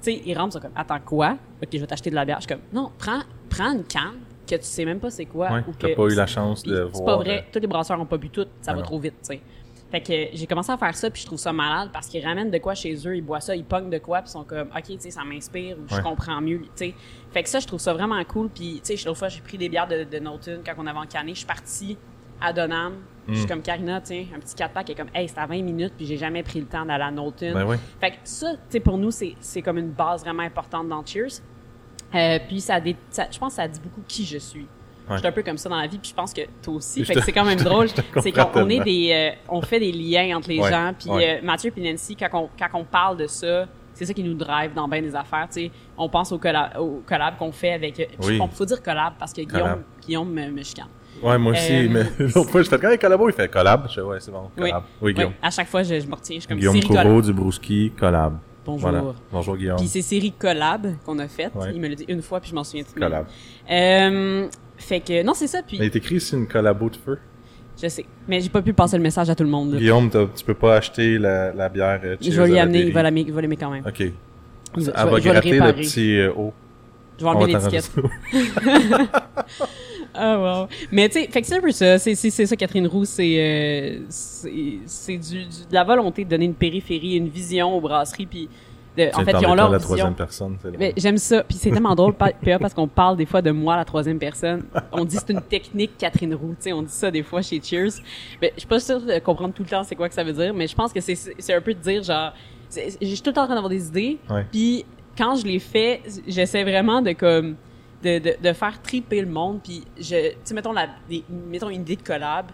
Tu sais, ils rentrent, sont comme, attends, quoi? Ok, je vais t'acheter de la bière. Je suis comme, non, prends, prends une canne que tu sais même pas c'est quoi.
Ouais,
ou
t'as
que-
pas eu la chance de
C'est
voir.
pas vrai.
euh,
Tous les brasseurs ont pas bu tout. Ça
Ah
va
non.
trop vite, tu sais. Fait que j'ai commencé à faire ça, puis je trouve ça malade parce qu'ils ramènent de quoi chez eux, ils boivent ça, ils pognent de quoi, puis ils sont comme, OK, tu sais, ça m'inspire ou je
Ouais.
comprends mieux, tu sais. Fait que ça, je trouve ça vraiment cool. Puis, tu sais, l'autre fois, j'ai pris des bières de, de quand on avait encané. Je suis partie à Donham. Je
Mm.
suis comme Karina, tiens, un petit 4-pack qui est comme, hey, c'était à 20 minutes, puis j'ai jamais pris le temps d'aller à Knowlton.
Ben oui.
Fait que ça, tu sais, pour nous, c'est c'est comme une base vraiment importante dans Cheers. Euh, puis ça, ça- je pense que ça dit beaucoup qui je suis. Je suis un peu comme ça dans la vie, puis je pense que toi aussi.
Je
Fait que
te-
c'est quand même drôle.
je
C'est qu'on on est des, euh, on fait des liens entre les
Ouais,
gens. Puis
ouais.
euh, Mathieu et Nancy, quand on, quand on parle de ça, c'est ça qui nous drive dans bien des affaires. Tu sais, on pense au collab, au collab qu'on fait avec. euh,
Oui.
Il faut dire collab parce que Guillaume,
Collab.
Guillaume me, me chicane.
Ouais, moi aussi,
Euh,
mais l'autre fois, j'étais quand même collabo, il fait collab. Je fais, ouais, c'est bon, collab. Oui, Guillaume.
À chaque fois, je, je me retiens. Je suis comme
Guillaume. Corot du Brouski, collab.
Bonjour.
Voilà. Bonjour, Guillaume.
Puis c'est série collab qu'on a faite.
Ouais.
Il me l'a dit une fois, puis je m'en souviens plus.
Collab.
Euh, fait que non, c'est ça. Puis
Il est écrit ici une collabo de feu.
je sais, mais j'ai pas pu passer le message à tout le monde. là.
Guillaume, tu peux pas acheter la, la bière euh,
Je vais lui amener, il va l'aimer, il va l'aimer quand même.
OK.
Il va-
Elle va
le
gratter le petit euh, haut.
Je vais enlever l'étiquette. Ah wow. Mais tu sais, fait que c'est un peu ça. C'est, c'est, c'est ça, Catherine Roux, c'est, euh, c'est, c'est du, du- de la volonté de donner une périphérie, une vision aux brasseries, puis de, en fait, ils ont leur
la troisième personne.
Mais j'aime ça. Puis c'est tellement drôle, pa- PA, parce qu'on parle des fois de moi la troisième personne. On dit c'est une technique Catherine Roux. Tu sais, on dit ça des fois chez Cheers. Mais je suis pas sûre de comprendre tout le temps c'est quoi que ça veut dire, mais je pense que c'est, un peu de dire genre, suis tout le temps en train d'avoir des idées.
Ouais.
Puis quand je les fais, j'essaie vraiment de comme de, de, de faire triper le monde. Puis je, tu sais, mettons la, des- mettons une idée de collab.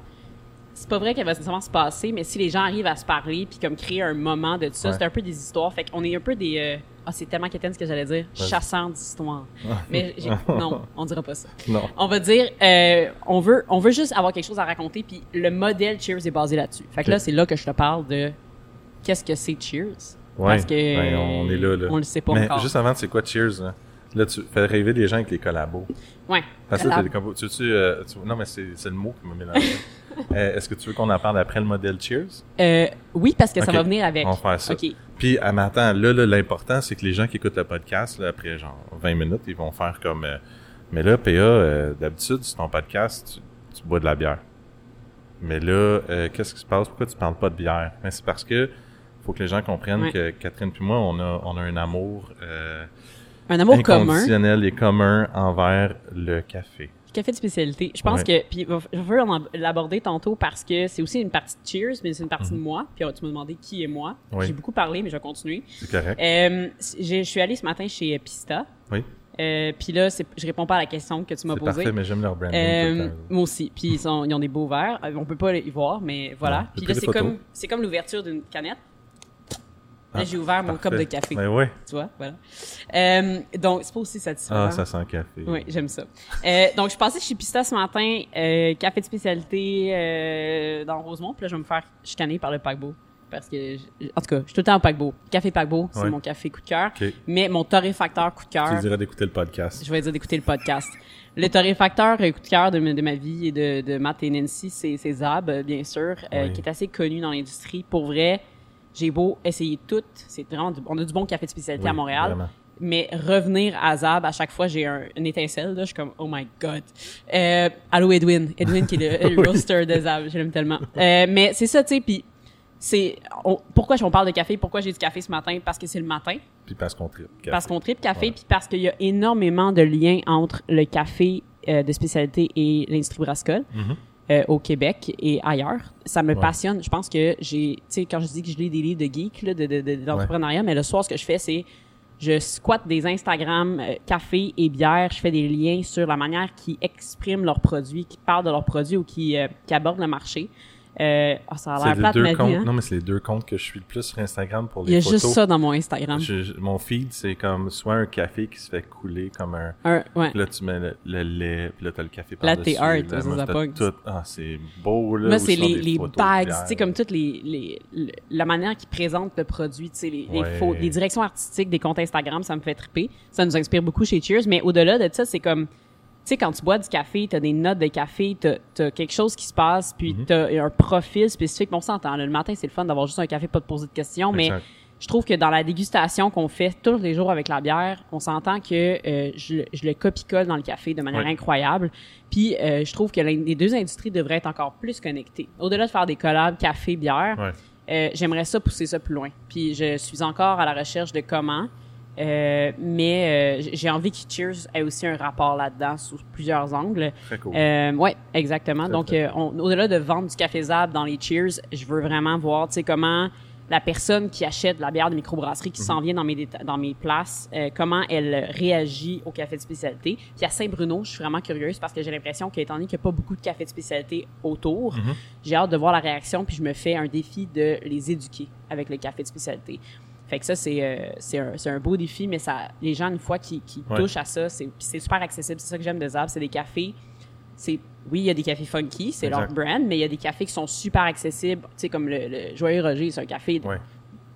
C'est pas vrai qu'elle va nécessairement se passer, mais si les gens arrivent à se parler puis comme créer un moment de tout ça,
Ouais.
c'est un peu des histoires. Fait qu'on est un peu des euh, ah c'est tellement quétaine ce que j'allais dire, chasseurs d'histoires. Mais j'ai- non, on dira pas ça.
Non.
On va dire, euh, on veut, on veut juste avoir quelque chose à raconter, puis le modèle Cheers est basé là-dessus. Fait que là, c'est là que je te parle de qu'est-ce que c'est Cheers?
Ouais.
Parce que
Ouais, on est là, là.
on le sait pas
Mais
encore.
juste avant, c'est quoi Cheers? Là? Là, tu fais rêver les gens avec les collabos.
Ouais.
Parce que. Tu, tu, euh, tu- non, mais c'est c'est le mot qui m'a mélangé. Euh, Est-ce que tu veux qu'on en parle après le modèle Cheers?
Euh, oui, parce que ça va venir avec.
On va faire ça.
Ok.
Puis, ah, mais attends, là, là, l'important, c'est que les gens qui écoutent le podcast, là, après genre 20 minutes, ils vont faire comme. euh, mais là, PA, d'habitude, sur ton podcast, tu, bois de la bière. Mais là, qu'est-ce qui se passe? Pourquoi tu parles pas de bière? Mais c'est parce que faut que les gens comprennent
Ouais.
que Catherine puis moi, on a, on a un amour
Un amour commun.
inconditionnel et commun envers le café.
Café de spécialité. Je pense
Ouais.
que, puis je veux l'aborder tantôt parce que c'est aussi une partie de Cheers, mais c'est une partie
Mhm.
de moi. Puis euh, tu m'as demandé qui est moi.
Oui.
J'ai beaucoup parlé, mais je vais continuer.
C'est correct?
Euh, je suis allée ce matin chez Pista.
Oui.
Euh, puis là, c'est- je réponds pas à la question que tu m'as
C'est
posée.
parfait, mais j'aime leur branding.
Euh, moi aussi. Puis ils, ils ont des beaux verres. Euh, On peut pas y voir, mais voilà.
Ouais,
Puis là, c'est comme, c'est comme l'ouverture d'une canette. Là, j'ai ouvert mon cup de café.
Ben ouais.
Tu vois, voilà. Euh, donc, c'est pas aussi satisfaisant.
Ah, ça sent le café.
Oui, j'aime ça. Euh, donc, je suis passée chez Pista ce matin, euh, café de spécialité dans Rosemont. Puis là, je vais me faire chicaner par le paquebot. Parce que, je- en tout cas, je suis tout le temps au paquebot. Café paquebot, c'est
Ouais.
mon café coup de cœur. Mais mon torréfacteur coup de
Tu
cœur,
dirais d'écouter le podcast.
je vais dire d'écouter le podcast. Le torréfacteur coup de cœur de, ma- de ma vie et de, de Matt et Nancy, c'est Zab, bien sûr,
Oui.
qui est assez connu dans l'industrie. Pour vrai, j'ai beau essayer tout. C'est vraiment, du- on a du bon café de spécialité
Oui,
à Montréal.
vraiment.
Mais revenir à Zab, à chaque fois, j'ai un, une étincelle. Là, je suis comme, oh my god. Euh, allô Edwin. Edwin qui est le,
Oui.
roaster de Zab. Je l'aime tellement. Euh, mais c'est ça, tu sais. Puis c'est pourquoi on parle de café? Pourquoi j'ai du café ce matin? Parce que c'est le matin.
Puis parce qu'on tripe. café.
Parce qu'on tripe café,
Ouais.
puis parce qu'il y a énormément de liens entre le café euh, de spécialité et l'industrie brassicole
Mhm.
Euh, au Québec et ailleurs. Ça me
Ouais.
passionne. Je pense que j'ai, tu sais, quand je dis que je lis des livres de geek, là, de, de, de- d'entrepreneuriat, mais le soir, ce que je fais, c'est je squatte des Instagram euh, café et bière. Je fais des liens sur la manière qu'ils expriment leurs produits, qui parlent de leurs produits ou qui, euh, qui abordent le marché. Euh, ah, ça a
C'est
l'air plate,
deux
ma
comptes.
hein?
Non, mais c'est les deux comptes que je suis le plus sur Instagram pour les
Il y a
photos.
juste ça dans mon Instagram.
Je- mon feed, c'est comme soit un café qui se fait couler comme un.
Un, ouais.
Puis là, tu mets le, le lait, puis là, t'as le café
Là,
par-dessus.
t'es art,
là,
ça,
moi,
ça
tout. Ah, c'est beau, là.
Moi, c'est les, les
photos
bags, tu sais, comme toutes les, les, le- la manière qu'ils présentent le produit, tu sais, les, les, faux- les directions artistiques des comptes Instagram, ça me fait triper. Ça nous inspire beaucoup chez Cheers, mais au-delà de ça, c'est comme, sais, quand tu bois du café, t'as des notes de café, t'as as quelque chose qui se passe, puis t'as un profil spécifique. Bon, on s'entend, le matin, c'est le fun d'avoir juste un café, pas de poser de questions, mais je trouve que dans la dégustation qu'on fait tous les jours avec la bière, on s'entend que euh, je, le- je le copie-colle dans le café de manière incroyable. Puis euh, je trouve que les deux industries devraient être encore plus connectées. Au-delà de faire des collabs café-bière, euh, j'aimerais ça pousser ça plus loin. Puis je suis encore à la recherche de comment. Euh, mais euh, j'ai envie que Cheers ait aussi un rapport là-dedans sous plusieurs angles.
Très cool.
Euh, ouais, exactement.
Très,
Donc, euh, on- au-delà de vendre du café Zab dans les Cheers, je veux vraiment voir, tu sais, comment la personne qui achète de la bière de microbrasserie,
Mhm.
qui s'en vient dans mes déta- dans mes places, comment elle réagit au café de spécialité. Puis à Saint-Bruno, je suis vraiment curieuse parce que j'ai l'impression qu'étant donné qu'il n'y a pas beaucoup de café de spécialité autour,
Mhm.
j'ai hâte de voir la réaction. Puis je me fais un défi de les éduquer avec le café de spécialité. Fait que ça, c'est euh, un, un beau défi, mais ça, les gens, une fois qu'ils
Ouais.
touchent à ça, c'est super accessible. C'est ça que j'aime de Zab, c'est des cafés. C'est oui, il y a des cafés funky, c'est leur brand, mais il y a des cafés qui sont super accessibles. Tu sais, comme le, le Joyeux Roger, c'est un café,
Ouais.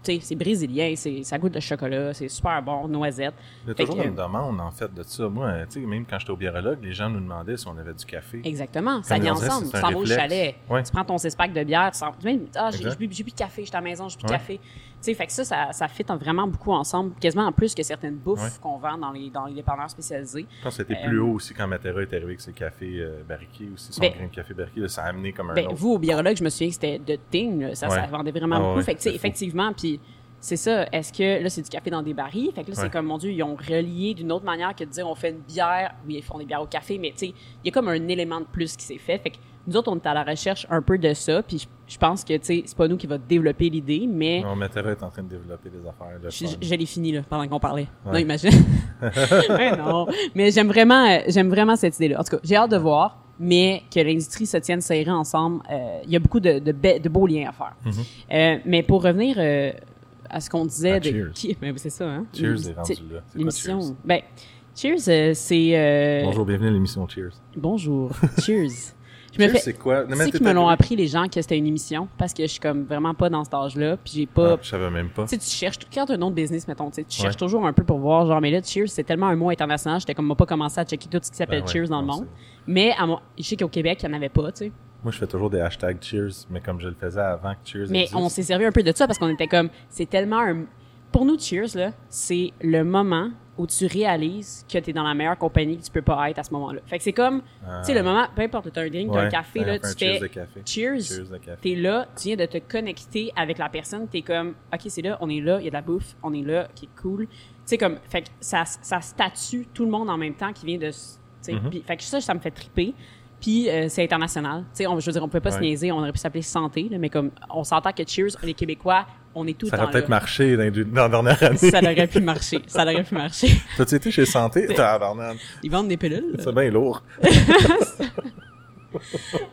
c'est brésilien, ça goûte le chocolat, c'est super bon, noisette.
Il y a toujours
que-
une demande, en fait, de ça. Moi, tu sais, même quand j'étais au biérologue, les gens nous demandaient si on avait du café.
Exactement, ça vient ensemble. Tu s'en vas au chalet,
Ouais.
tu prends ton six pack de bière, tu s'en... même, ah, j'ai bu de café, j'étais à la maison, j'ai bu de
Ouais.
café. Sais, fait que ça, ça, ça fit vraiment beaucoup ensemble, quasiment en plus que certaines bouffes
Ouais.
qu'on vend dans les, dans les dépanneurs spécialisés.
Je pense que c'était
Euh,
plus haut aussi quand Matera est arrivé avec ses cafés euh, barriqués aussi, son
Ben-
grain de café barriqué. là, ça a amené comme un
Ben,
autre.
vous, au biérologue, je me souviens que c'était de Ting, là. ça, ça
Ouais.
vendait vraiment
Ah
beaucoup.
ouais,
fait que, effectivement, puis c'est ça. Est-ce que là, c'est du café dans des barils? Fait que là,
Ouais.
c'est comme, mon Dieu, ils ont relié d'une autre manière que de dire on fait une bière. Oui, ils font des bières au café, mais tu sais, il y a comme un élément de plus qui s'est fait. Fait que nous autres, on est à la recherche un peu de ça. Puis je, je pense que, tu sais, c'est pas nous qui va développer l'idée, mais
Non, Matera est en train de développer des affaires. de
je, je l'ai fini, là, pendant qu'on parlait.
Ouais.
Non, imagine. ouais, non. Mais j'aime vraiment, euh, j'aime vraiment cette idée-là. En tout cas, j'ai hâte de voir, mais que l'industrie se tienne serrée ensemble. euh, Il y a beaucoup de, de, be- de beaux liens à faire.
Mhm.
Euh, mais pour revenir euh, à ce qu'on disait
À
de
Cheers.
qui, ben, c'est ça, hein?
Cheers est rendu là. C'est
L'émission?
Cheers?
Ben, Cheers, c'est.
Bonjour, bienvenue à l'émission Cheers.
Bonjour. Cheers. Je me
Cheers,
fais.
c'est quoi? Non,
Tu sais qu'ils me l'ont appris les gens que c'était une émission parce que je suis comme vraiment pas dans cet âge-là puis j'ai
Ah,
pas
je savais même pas.
tu sais, tu cherches, quand un de business, mettons, tu cherches
Ouais.
toujours un peu pour voir, genre, mais là, Cheers, c'est tellement un mot international, j'étais comme, pas commencé à checker tout ce qui s'appelle
Ben ouais,
Cheers dans le monde. Mais à je sais qu'au Québec, il n'y en avait pas, tu sais.
Moi, je fais toujours des hashtags Cheers, mais comme je le faisais avant que Cheers
Mais
existe.
on s'est servi un peu de ça parce qu'on était comme, c'est tellement un, pour nous, Cheers, c'est le moment où tu réalises que tu es dans la meilleure compagnie que tu peux pas être à ce moment-là. Fait que c'est comme,
Ah.
tu sais, le moment, peu importe, t'as un drink, t'as un
Ouais,
café,
ouais,
là, tu
un cheers
fais
de café.
Cheers.
Cheers café.
T'es là, tu viens de te connecter avec la personne, t'es comme, ok, c'est là, on est là, il y a de la bouffe, on est là, qui est cool. Tu sais, comme, fait que ça, ça statue tout le monde en même temps qui vient de, tu puis- fait que ça, ça me fait triper. Puis euh, c'est international. Tu sais, on- je veux dire, on peut pas se
Ouais.
niaiser, on aurait pu s'appeler santé, là, mais comme, on s'entend que Cheers, les Québécois, on est tout
Ça aurait peut-être marché dans, dans la dernière année.
Ça aurait pu marcher, ça aurait pu marcher.
T'as-tu été chez Santé?
Ils vendent des pilules.
C'est bien lourd.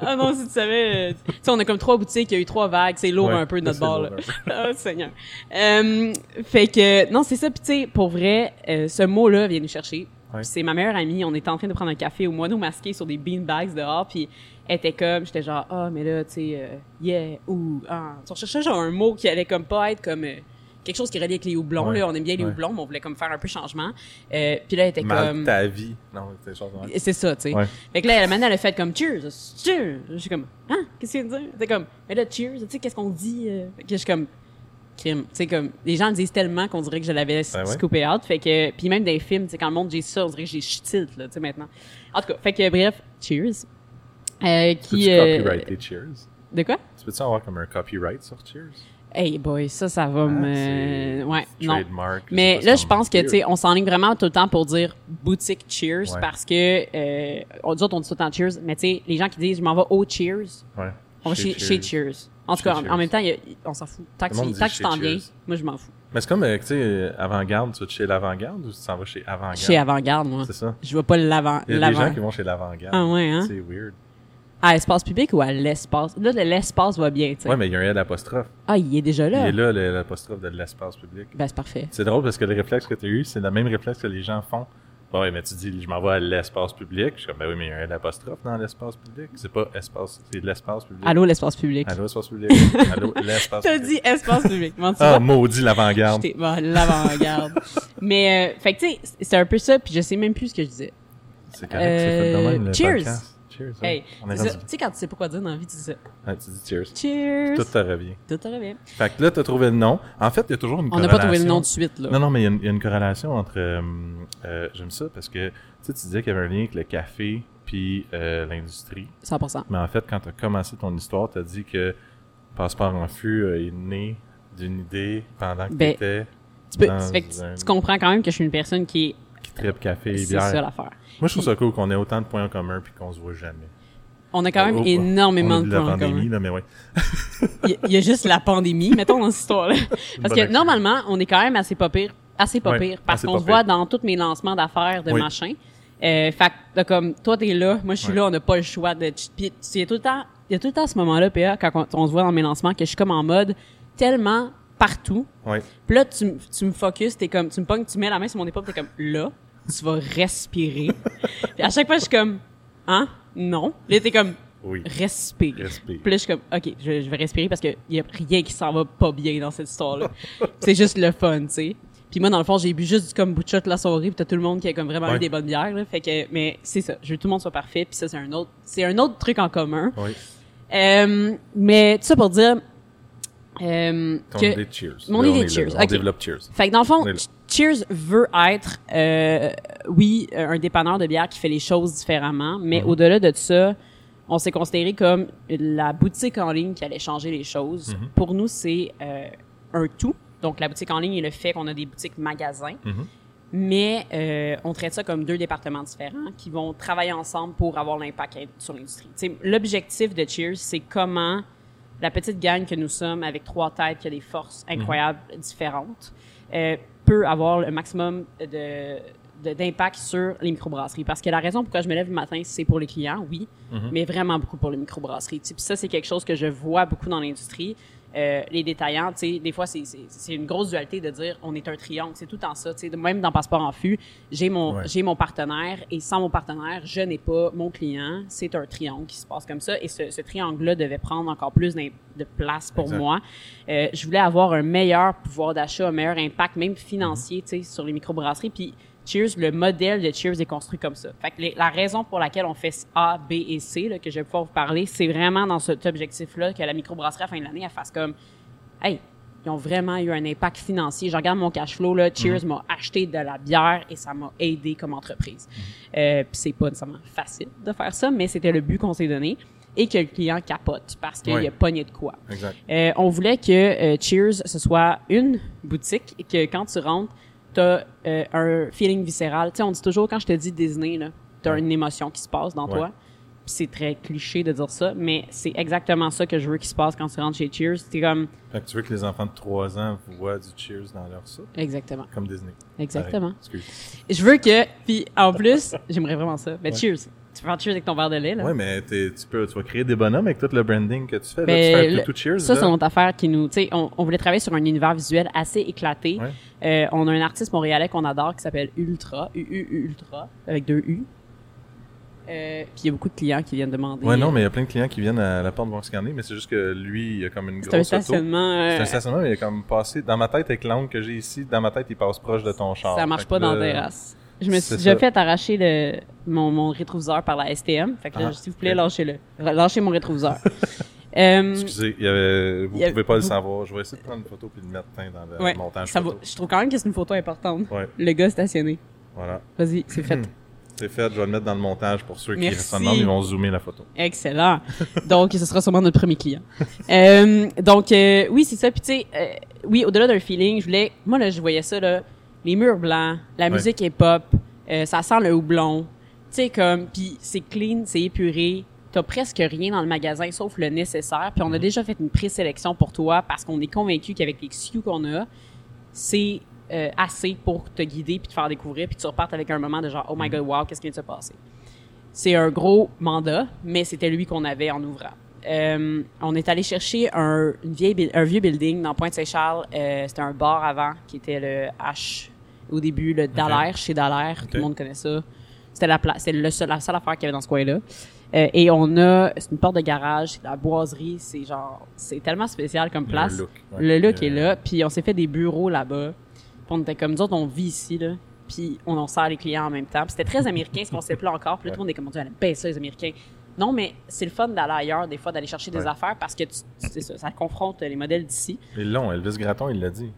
Ah non, si tu savais, euh, tu sais, on a comme trois boutiques, il y a eu trois vagues, c'est lourd
Ouais,
un peu de notre bord, là. oh, Seigneur. Euh, fait que, non, c'est ça, puis tu sais, pour vrai, euh, ce mot-là vient nous chercher.
Ouais.
C'est ma meilleure amie, on était en train de prendre un café au moineau masqué sur des beanbags dehors, puis était comme, j'étais genre, ah, mais là, tu sais, euh, yeah, ou, ah. On cherchait genre un mot qui allait comme pas être comme... euh, quelque chose qui reliait avec les houblons,
Ouais.
là, on aime bien les
Ouais.
houblons, mais on voulait comme faire un peu changement. Euh, puis là, elle était
Mal
comme...
ta vie. Non, c'est.
Et C'est ça, tu sais.
Ouais.
Fait que là, la manière, elle a fait comme cheers, cheers. Je suis comme, hein, qu'est-ce qu'il de dire? C'est comme, mais là, cheers, tu sais, qu'est-ce qu'on dit? Fait que je suis comme, crime. Tu sais, comme, les gens le disent tellement qu'on dirait que je l'avais
Ben
scoopé out. Fait que, puis même dans les films, tu sais, quand le monde dit ça, on dirait que j'ai ch'tilt, là, tu sais, maintenant. En tout cas, fait que, bref, cheers. Euh, qui, euh,
copyrighter Cheers?
de quoi?
Tu peux-tu avoir comme un copyright sur Cheers?
Hey boy, ça, ça va
Ah,
me, ouais, non. Mais là, je pense que, tu sais, on s'enligne vraiment tout le temps pour dire boutique Cheers
Ouais.
parce que, euh, on dit on dit tout le temps Cheers, mais tu sais, les gens qui disent je m'en vais au Cheers,
Ouais.
on va chez, chez Cheers. En tout cas, en- même temps, a- on s'en fout. Tant que tu t'en viens, moi, je m'en fous.
Mais c'est comme, euh, tu sais, euh, avant-garde, tu vas chez l'avant-garde ou tu t'en vas chez avant-garde?
Chez Avant-Garde, moi.
C'est ça.
Je vois pas l'avant.
Il y a des gens qui vont chez l'avant-garde.
Ah ouais, hein?
C'est weird.
À l'espace public ou à l'espace? Là, le- l'espace va bien, tu sais.
Ouais, mais il y a un L apostrophe.
Ah, il est déjà là.
Il est là, l'apostrophe de l'espace public.
Ben, c'est parfait.
C'est drôle parce que le réflexe que tu as eu, c'est le même réflexe que les gens font. Bon, ouais, mais tu dis, je m'en vais à l'espace public. Je suis comme, ben oui, mais il y a un L apostrophe dans l'espace public. C'est pas espace, c'est l'espace public.
Allô, l'espace public.
Allô, espace public. Allô, l'espace
T'as
public.
dit espace public.
Ah, maudit l'avant-garde.
Bon, l'avant-garde. mais, euh, fait que, tu sais, c'est un peu ça, puis je sais même plus ce que je disais.
C'est correct, c'est fait de même, le
cheers.
podcast. Cheers. hein.
Hey,
On est rendu-
Tu sais, quand tu sais pas quoi dire dans la vie, tu dis ça.
Tu dis cheers.
Cheers!
Tout te revient.
Tout te revient.
Fait que là, t'as trouvé le nom. En fait, il y a toujours une
On n'a
corrélation.
pas trouvé le nom de suite, là.
Non, non, mais il y a une- il y, a une corrélation entre. euh, euh, J'aime ça parce que tu sais, tu disais qu'il y avait un lien avec le café puis euh, l'industrie.
100%.
Mais en fait, quand tu as commencé ton histoire, tu as dit que Passeport en fût est né d'une idée pendant que
Ben,
tu étais
Tu, peux,
dans
fait que tu,
un-
tu comprends quand même que je suis une personne qui
qui tripe café et.
C'est ça
bière.
l'affaire.
Moi, je trouve ça cool qu'on ait autant de points en commun puis qu'on se voit jamais.
On a quand même
Oh, oh,
énormément
on
de points en commun.
là, mais ouais.
Il y, a- juste la pandémie, mettons dans cette histoire-là. Parce que normalement, on est quand même assez pas pire, assez pas
Ouais,
pire, parce qu'on se voit dans tous mes lancements d'affaires, de
Oui.
machin. Euh, fait que, comme, toi, t'es là, moi, je suis
Ouais.
là, on n'a pas le choix de... Puis, il y a tout le temps, il y a tout le temps ce moment-là, PA, quand on, on se voit dans mes lancements, que je suis comme en mode tellement partout.
Ouais.
Puis là, tu, tu me focuses, t'es comme, tu me pognes, tu mets la main sur mon épaule, t'es comme, là, tu vas respirer. Puis à chaque fois, je suis comme, hein? Non. Là, t'es comme,
Oui.
respire.
Respire.
Puis là, je suis comme, OK, je, je vais respirer parce qu'il y a rien qui s'en va pas bien dans cette histoire-là. c'est juste le fun, tu sais. Puis moi, dans le fond, j'ai bu juste du kombucha toute la soirée, puis t'as tout le monde qui a comme vraiment
Ouais.
eu des bonnes bières, là. Fait que, mais c'est ça. Je veux que tout le monde soit parfait, puis ça, c'est un autre, c'est un autre truc en commun.
Oui.
Euh, mais tout ça pour dire, euh,
Ton
que,
idée de cheers.
Mon
Là,
idée
on
cheers,
là. On
ok.
développe cheers.
fait que dans le fond, Cheers veut être, euh, oui, euh, un dépanneur de bière qui fait les choses différemment, mais
Mhm.
au-delà de ça, on s'est considéré comme la boutique en ligne qui allait changer les choses.
Mhm.
Pour nous, c'est euh, un tout. Donc, la boutique en ligne et le fait qu'on a des boutiques magasins.
Mhm.
Mais euh, on traite ça comme deux départements différents qui vont travailler ensemble pour avoir l'impact sur l'industrie. L'objectif de Cheers, c'est comment la petite gang que nous sommes, avec trois têtes qui a des forces incroyables, différentes, euh, peut avoir le maximum de d'impact sur les microbrasseries. Parce que la raison pourquoi je me lève le matin, c'est pour les clients, oui, mais vraiment beaucoup pour les microbrasseries. Puis ça, c'est quelque chose que je vois beaucoup dans l'industrie. Euh, les détaillants, tu sais, des fois, c'est- une grosse dualité de dire on est un triangle. C'est tout en ça. Tu sais, même dans Passeport en fût, j'ai mon,
Ouais.
j'ai mon partenaire et sans mon partenaire, je n'ai pas mon client. C'est un triangle qui se passe comme ça. Et ce, ce triangle-là devait prendre encore plus de place pour
Exact.
moi. Euh, je voulais avoir un meilleur pouvoir d'achat, un meilleur impact, même financier, tu sais, sur les microbrasseries. Puis Cheers, le modèle de Cheers est construit comme ça. Fait que les- la raison pour laquelle on fait A, B et C, là, que je vais pouvoir vous parler, c'est vraiment dans cet objectif-là que la microbrasserie, à la fin de l'année, elle fasse comme, hey, ils ont vraiment eu un impact financier. Je regarde mon cash flow, là, Cheers m'a acheté de la bière et ça m'a aidé comme entreprise. Euh, Puis c'est pas nécessairement facile de faire ça, mais c'était le but qu'on s'est donné et que le client capote parce qu'il
Ouais.
a pogné de quoi.
Exact.
Euh, on voulait que euh, Cheers, ce soit une boutique et que quand tu rentres, t'as euh, un feeling viscéral. Tu sais, on dit toujours, quand je te dis Disney, là, t'as
Ouais.
une émotion qui se passe dans
Ouais.
toi. C'est très cliché de dire ça, mais c'est exactement ça que je veux qu'il se passe quand tu rentres chez Cheers. C'est comme...
Fait que tu veux que les enfants de 3 ans voient du cheers dans leur soupe,
Exactement.
comme Disney.
Exactement.
Pareil. Excuse.
Je veux que... Puis en plus, j'aimerais vraiment ça. Mais. Cheers. Tu peux faire Cheers avec ton verre de lait, là.
Ouais, mais tu peux, tu vas créer des bonhommes avec tout le branding que tu fais. Là, tu fais
le-
tout cheers.
Ça, c'est notre affaire qui nous. Tu sais, on, on voulait travailler sur un univers visuel assez éclaté.
Ouais.
Euh, on a un artiste montréalais qu'on adore qui s'appelle Ultra, U-U Ultra, avec deux U. Euh, puis il y a beaucoup de clients qui viennent demander.
Ouais, non, mais il y a plein de clients qui viennent à la porte vont scanner, mais c'est juste que lui, il a comme une
c'est un
grosse
stationnement. euh,
C'est un stationnement, mais il est comme passé dans ma tête avec l'angle que j'ai ici. Dans ma tête, il passe proche de ton char.
ça marche pas dans la terrasse. Je me suis déjà
ça.
fait arracher le, mon, mon rétroviseur par la STM. Fait que là,
Ah,
s'il vous plaît,
ok.
lâchez-le. Lâchez mon rétroviseur. euh,
Excusez, il y avait, vous
a-
pouvez pas le savoir. Je vais essayer de prendre une photo puis de le mettre dans le
ouais,
montage
ça va, je trouve quand même que c'est une photo importante.
Ouais,
Le gars stationné.
voilà.
Vas-y, c'est fait.
C'est fait, je vais le mettre dans le montage pour ceux qui
Merci.
se demandent, ils vont zoomer la photo.
Excellent. Donc, ce sera sûrement notre premier client. Euh, donc, euh, oui, c'est ça. Puis, tu sais, euh, oui, au-delà d'un feeling, je voulais... Moi, là, je voyais ça, là, les murs blancs, la musique est pop, euh, ça sent le houblon. Tu sais, comme... Puis, c'est clean, c'est épuré. T'as presque rien dans le magasin, sauf le nécessaire. Puis, on a déjà fait une présélection pour toi parce qu'on est convaincu qu'avec les SKU qu'on a, c'est euh, assez pour te guider puis te faire découvrir puis tu repartes avec un moment de genre oh my god wow qu'est-ce qui vient de se passer? C'est un gros mandat mais c'était lui qu'on avait en ouvrant Euh, on est allé chercher un une vieille buil- un vieux building dans Pointe-Saint-Charles Euh, c'était un bar avant qui était le H au début le Dallaire chez Dallaire tout le monde connaît ça c'était la place c'était le seul, la seule affaire qu'il y avait dans ce coin là Euh, et on a c'est une porte de garage c'est de la boiserie c'est genre c'est tellement spécial comme place
look, ouais.
le look est là, puis on s'est fait des bureaux là-bas. Puis on était comme nous autres, on vit ici là. puis on en sert les clients en même temps. Puis c'était très américain, ce concept-là encore. Puis là, tout le monde est comme, on dit, aime ça, les Américains. Non, mais c'est le fun d'aller ailleurs, des fois, d'aller chercher des
Ouais.
affaires parce que tu, tu- c'est ça, ça confronte les modèles d'ici.
Ils l'ont, Elvis Gratton, il l'a dit.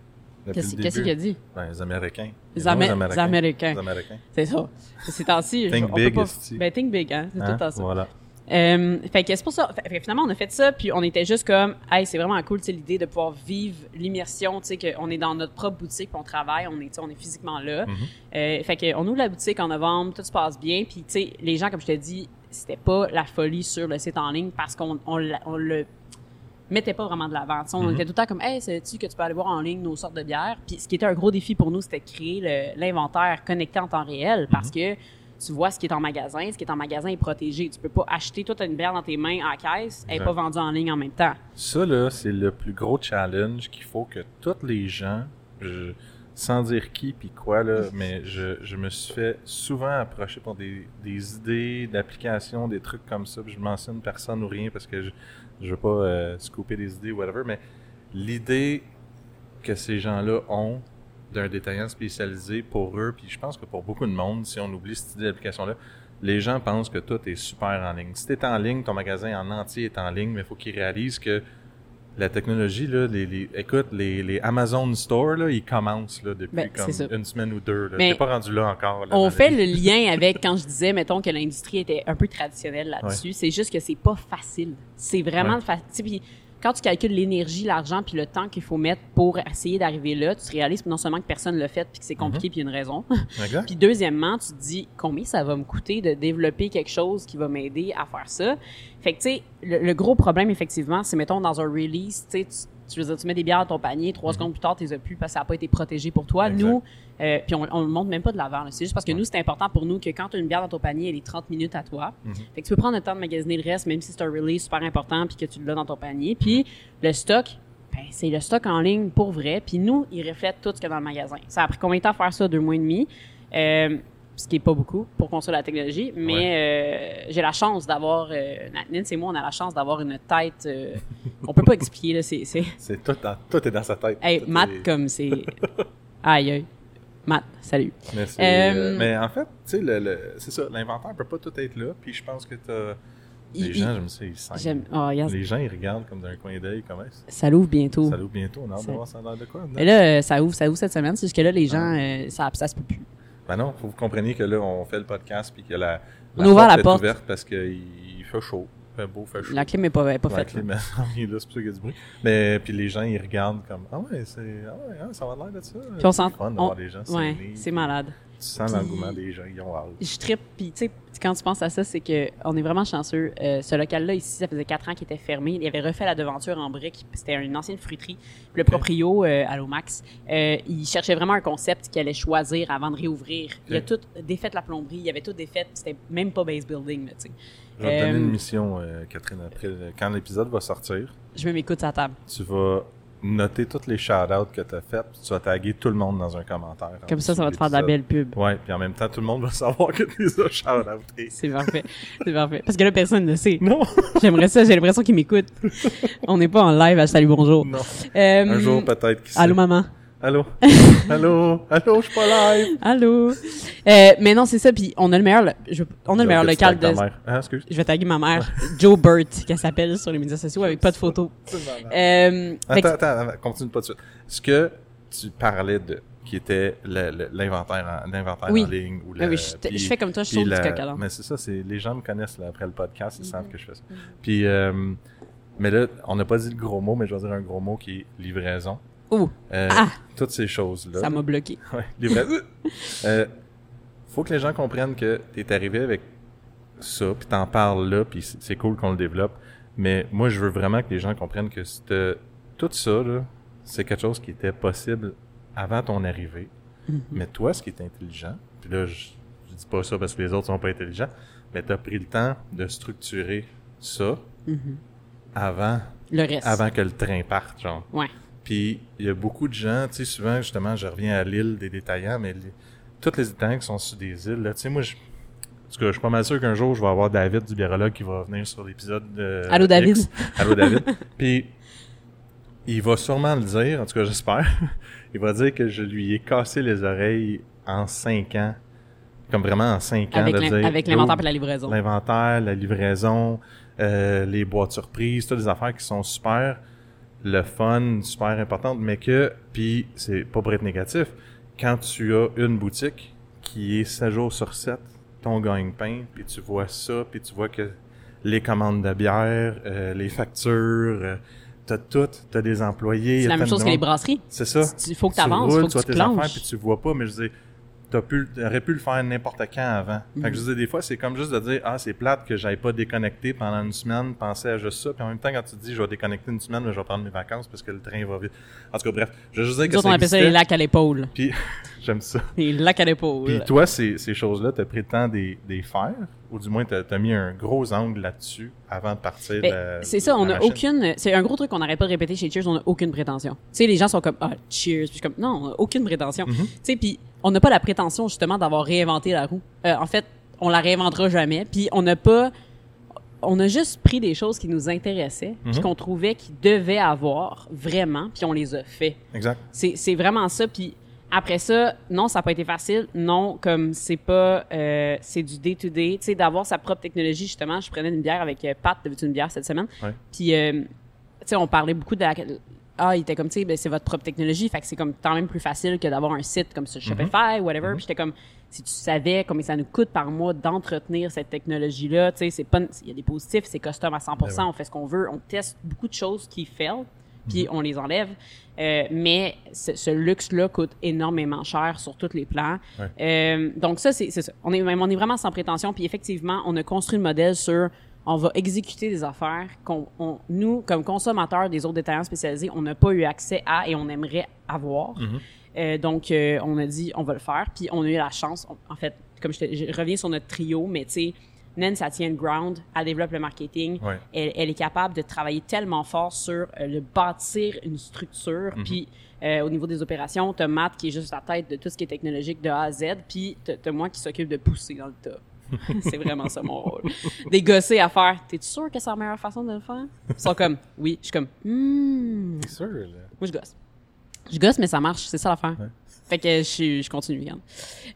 Qu'est-ce qu'il a dit?
Ben, les Américains.
Les,
bons
Amé- les Américains.
Les Américains.
C'est ça. Ces temps-ci,
Think
on
big,
peut pas... Ben, think big, hein. C'est
Hein?
tout ça.
Voilà.
Euh, fait que c'est pour ça. Fait, finalement, on a fait ça, puis on était juste comme, hey, c'est vraiment cool, l'idée de pouvoir vivre l'immersion, tu sais, qu'on est dans notre propre boutique, puis on travaille, on est, on est physiquement là.
Mhm.
Euh, fait que on ouvre la boutique en novembre, tout se passe bien, puis tu sais, les gens, comme je te dis, c'était pas la folie sur le site en ligne parce qu'on on, on le mettait pas vraiment de l'avant. On
Mhm.
était tout le temps comme, hey, sais-tu que tu peux aller voir en ligne nos sortes de bières? Puis ce qui était un gros défi pour nous, c'était de créer l'inventaire connecté en temps réel parce que tu vois ce qui est en magasin, ce qui est en magasin est protégé. Tu peux pas acheter toute une bière dans tes mains en caisse, elle pas vendue en ligne en même temps.
Ça, là, c'est le plus gros challenge qu'il faut que tous les gens, je- sans dire qui puis quoi, là, mais je, je me suis fait souvent approcher pour des, des idées d'applications, des trucs comme ça, puis je mentionne personne ou rien parce que je, je veux pas euh, scooper des idées ou whatever, mais l'idée que ces gens-là ont d'un détaillant spécialisé pour eux, puis je pense que pour beaucoup de monde, si on oublie cette idée d'application-là, les gens pensent que tout est super en ligne. Si tu en ligne, ton magasin en entier est en ligne, mais il faut qu'ils réalisent que la technologie, là, les, les- écoute, les, les Amazon Store, là, ils commencent là, depuis
Ben,
comme une semaine ou deux. T'es pas rendu là encore. là,
On fait le lien avec quand je disais, mettons, que l'industrie était un peu traditionnelle là-dessus. C'est juste que c'est pas facile. C'est vraiment
Ouais.
facile. Puis quand tu calcules l'énergie, l'argent, puis le temps qu'il faut mettre pour essayer d'arriver là, tu réalises non seulement que personne ne l'a fait, puis que c'est compliqué, puis il y a une raison. Puis deuxièmement, tu te dis combien ça va me coûter de développer quelque chose qui va m'aider à faire ça? Fait que tu sais, le, le gros problème effectivement, c'est mettons dans un release, tu sais, tu- tu mets des bières dans ton panier, trois secondes plus tard, tu les as plus parce que ça n'a pas été protégé pour toi.
Mhm. Exact.
Nous, euh, puis on, on le montre même pas de l'avant. C'est juste parce que
Ouais.
nous, c'est important pour nous que quand tu as une bière dans ton panier, elle est 30 minutes à toi.
Mhm.
Fait que tu peux prendre le temps de magasiner le reste, même si c'est un release super important puis que tu l'as dans ton panier. Puis le stock, ben, c'est le stock en ligne pour vrai. Puis nous, il reflète tout ce qu'il y a dans le magasin. Ça a pris combien de temps à faire ça? Deux mois et demi. Euh, ce qui est pas beaucoup pour construire la technologie, mais euh, j'ai la chance d'avoir, euh, et moi, on a la chance d'avoir une tête, euh, on peut pas expliquer, là, c'est, c'est,
tout, tout est dans sa tête.
hey, Matt,
est-
comme c'est, aïe, aïe. Matt, salut.
Mais,
Euh,
euh, mais en fait, tu sais, c'est ça, l'inventaire peut pas tout être là, puis je pense que t'as... Les
Il-
gens,
il-
j'aime ça, ils
oh,
Les gens, ils regardent comme d'un coin d'œil, comment ça
ça l'ouvre bientôt.
Ça l'ouvre bientôt, on a hâte de
Ça-
voir ça a l'air de quoi.
Et là, euh, ça ouvre, ça ouvre cette semaine. C'est juste que là, les gens, euh, ça, ça se peut plus.
Ben non, faut que vous compreniez que là, on fait le podcast puis que la,
On la
est
porte.
ouverte parce qu'il il fait chaud. Fait beau, fait chaud.
La clim est pas, est pas
La
faite.
clim, il est là, c'est pour ça qu'il y a du bruit. Mais puis les gens, ils regardent comme Ah ouais, c'est ah ouais, hein, ça va l'air de ça.
Puis on
C'est
sent,
fun de
on-
voir des gens
ouais, c'est malade.
Tu sens l'engouement des gens, ils ont hâte.
Je trippe, puis tu sais, quand tu penses à ça, c'est que on est vraiment chanceux. Euh, ce local-là ici, ça faisait quatre ans qu'il était fermé. Il avait refait la devanture en briques. C'était une ancienne fruiterie. Puis le proprio, euh, Allo Max, euh, il cherchait vraiment un concept qu'il allait choisir avant de réouvrir. Il a tout défait la plomberie, il avait tout défait. C'était même pas base building, tu sais.
Je vais te donner
Euh,
une mission, Catherine, après. Quand l'épisode va sortir,
Je me m'écoute à table.
tu vas noter tous les shout-outs que tu as fait, puis tu vas taguer tout le monde dans un commentaire. en
Comme ça, ça va te faire de la belle pub.
Ouais, puis en même temps, tout le monde va savoir que tu les as shout-outés.
C'est parfait. C'est parfait. Parce que là, personne ne le sait.
Non!
J'aimerais ça, j'ai l'impression qu'ils m'écoutent. On n'est pas en live à Salut Bonjour.
non.
Euh,
Un jour, peut-être.
Allô, maman.
Allô? Allô? Allô, je suis pas live!
Allô? Euh, mais non, c'est ça. Puis on a le meilleur, je- on a le meilleur local de.
Ah, excuse?
Je vais taguer ma mère, Joe Burt, qu'elle s'appelle sur les médias sociaux avec pas de photos. Euh, que-
Attends, attends, continue pas de suite. Ce que tu parlais de, qui était l'inventaire en, l'inventaire
Oui.
en ligne ou le,
oui, je, fais comme toi, je saute du coq à.
Mais c'est ça, c'est les gens me connaissent là, après le podcast, ils
Mhm.
savent que je fais ça. Puis, euh, mais là, on n'a pas dit le gros mot, mais je vais dire un gros mot qui est livraison. Euh,
Ah!
Toutes ces choses-là.
ça m'a bloqué.
Ouais, euh, faut que les gens comprennent que tu es arrivé avec ça, puis t'en parles là, puis c'est cool qu'on le développe. Mais moi, je veux vraiment que les gens comprennent que tout ça, c'est quelque chose qui était possible avant ton arrivée.
Mhm.
Mais toi, ce qui est intelligent, puis là, je, je dis pas ça parce que les autres sont pas intelligents, mais tu as pris le temps de structurer ça
Mhm.
avant,
Le reste.
avant que le train parte, genre.
Ouais.
Puis il y a beaucoup de gens, tu sais, souvent, justement, je reviens à l'île des détaillants, mais les- toutes les détaillants qui sont sur des îles, là, tu sais, moi, je, en tout cas, je suis pas mal sûr qu'un jour, je vais avoir David du Birologue qui va venir sur l'épisode de.
Allô, David.
X. Allô, David. Puis il va sûrement le dire, en tout cas, j'espère. il va dire que je lui ai cassé les oreilles en cinq ans, comme vraiment en cinq ans,
Avec
de
l'in-
dire,
avec
yo,
l'inventaire et la livraison.
L'inventaire, la livraison, euh, les boîtes surprises, toutes des affaires qui sont super, le fun, super importantes, mais que, puis c'est pas pour être négatif, quand tu as une boutique qui est 7 jours sur 7, ton gagne-pain, puis tu vois ça, puis tu vois que les commandes de bière, euh, les factures, euh, t'as tout, t'as des employés.
C'est la même chose que les brasseries.
C'est ça.
Il faut que
Tu
avances, faut que tu
tes affaires,
planches.
puis tu vois pas, mais je pu, t'aurais pu le faire n'importe quand avant. Fait que je veux dire, des fois, c'est comme juste de dire, ah, c'est plate que j'aille pas déconnecté pendant une semaine, penser à juste ça, puis en même temps, quand tu te dis, je vais déconnecter une semaine, mais je vais prendre mes vacances parce que le train va vite. En tout cas, bref, je veux juste dire que
autres, on appelle ça les lacs à l'épaule.
puis j'aime ça.
Les lacs à l'épaule.
Puis toi, ces, ces choses-là, t'as pris le temps des, des faire, ou du moins, t'as as mis un gros angle là-dessus avant de partir
Ben, c'est ça, on a
machine?
aucune. C'est un gros truc qu'on n'arrête pas de répéter chez Cheers, on n'a aucune prétention. Tu sais, les gens sont comme ah Cheers, puis je suis comme non, on a aucune prétention.
Mm-hmm.
Tu sais, puis on n'a pas la prétention justement d'avoir réinventé la roue. Euh, en fait, on la réinventera jamais. Puis on n'a pas, on a juste pris des choses qui nous intéressaient, puis
Mhm.
qu'on trouvait qu'ils devaient avoir vraiment, puis on les a fait.
Exact.
C'est vraiment ça. Puis après ça, non, ça n'a pas été facile. Non, comme c'est pas, euh, c'est du day to day. Tu sais, d'avoir sa propre technologie. Justement, je prenais une bière avec euh, Pat de une bière cette semaine?
Ouais.
Puis, euh, tu sais, on parlait beaucoup de la, ah, il était comme, tu sais, ben, c'est votre propre technologie. Fait que c'est comme quand même plus facile que d'avoir un site comme sur Shopify, whatever. Puis j'étais comme, si tu savais combien ça nous coûte par mois d'entretenir cette technologie-là, tu sais, c'est pas, il y a des positifs, c'est custom à 100%,
Ben ouais.
on fait ce qu'on veut, on teste beaucoup de choses qui fail, puis on les enlève. Euh, mais ce, ce luxe-là coûte énormément cher sur tous les plans.
Ouais.
Euh, donc ça, c'est ça. On est, on est vraiment sans prétention. Puis effectivement, on a construit le modèle sur on va exécuter des affaires qu'on, on- nous, comme consommateurs des autres détaillants spécialisés, on n'a pas eu accès à et on aimerait avoir. Euh, donc, on a dit, on va le faire. Puis, on a eu la chance. on- en fait, comme je, te- je reviens sur notre trio, mais tu sais, Nen, ça tient le ground, elle développe le marketing.
Ouais.
Elle, elle est capable de travailler tellement fort sur euh, le bâtir une structure. Puis, euh, au niveau des opérations, t'as Matt qui est juste la tête de tout ce qui est technologique de A à Z. Puis, t'as moi qui s'occupe de pousser dans le tas. c'est vraiment ça mon rôle. Des gossés à faire. T'es sûr que c'est la meilleure façon de le faire? Ils sont comme, oui. Je suis comme.
C'est sûr, là?
Moi, je gosse. Je gosse, mais ça marche. C'est ça l'affaire.
Ouais.
Fait que je, je continue, regarde.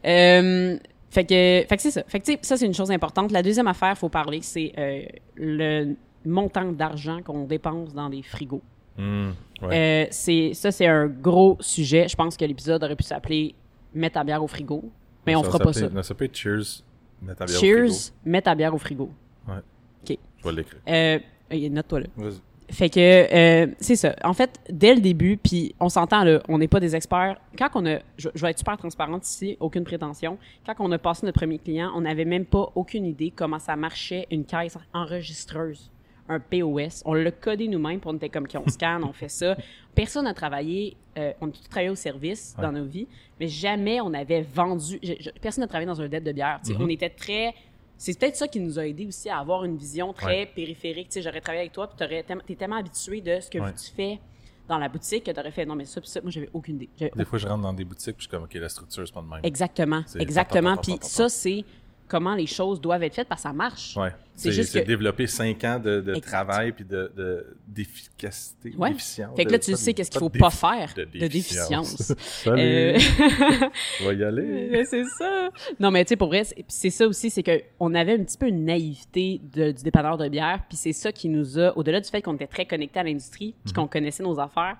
Euh, fait que, fait que c'est ça. Fait que, ça, c'est une chose importante. La deuxième affaire, faut parler, c'est euh, le montant d'argent qu'on dépense dans des frigos.
Hmm, ouais.
Euh, c'est, ça, c'est un gros sujet. Je pense que l'épisode aurait pu s'appeler Mets ta bière au frigo. Mais on
Ça
fera pas ça.
Non, ça peut être Cheers. Mets ta bière au
Cheers,
frigo.
mets ta bière au frigo.
Ouais.
OK.
Je vais l'écrire.
Euh, note-toi là.
Vas-y.
Fait que euh, c'est ça. En fait, dès le début, puis on s'entend là, on n'est pas des experts. Quand on a, je, je vais être super transparente ici, aucune prétention. Quand on a passé notre premier client, on n'avait même pas aucune idée comment ça marchait une caisse enregistreuse, un POS. On l'a codé nous-mêmes, on était comme qu'on scanne, on fait ça. Personne n'a travaillé, euh, on a tout travaillé au service dans nos vies, mais jamais on avait vendu. je- je- personne n'a travaillé dans un dette de bière. sais. On était très c'est peut-être ça qui nous a aidé aussi à avoir une vision très
Ouais.
périphérique. Tu sais, j'aurais travaillé avec toi, puis tellement- t'es tellement habitué de ce que
Ouais.
tu fais dans la boutique que t'aurais fait non mais ça, puis ça, moi j'avais aucune idée.
Des fois, je rentre dans des boutiques, puis je suis comme, OK, la structure, c'est pas de même.
Exactement, exactement. Puis ça c'est comment les choses doivent être faites parce que ça marche.
Ouais.
C'est juste que-
développer cinq ans de, de travail puis de de- d'efficacité,
Ouais.
d'efficience.
Fait que là
de-
tu sais
de-
qu'est-ce qu'il faut
de
pas faire
de
de déficience.
Salut,
Euh,
on va y aller.
Mais c'est ça. Non, mais tu sais, pour vrai, c'est- ça aussi, c'est que on avait un petit peu une naïveté de- du dépanneur de bière, puis c'est ça qui nous a, au-delà du fait qu'on était très connecté à l'industrie, puis qu'on connaissait nos affaires,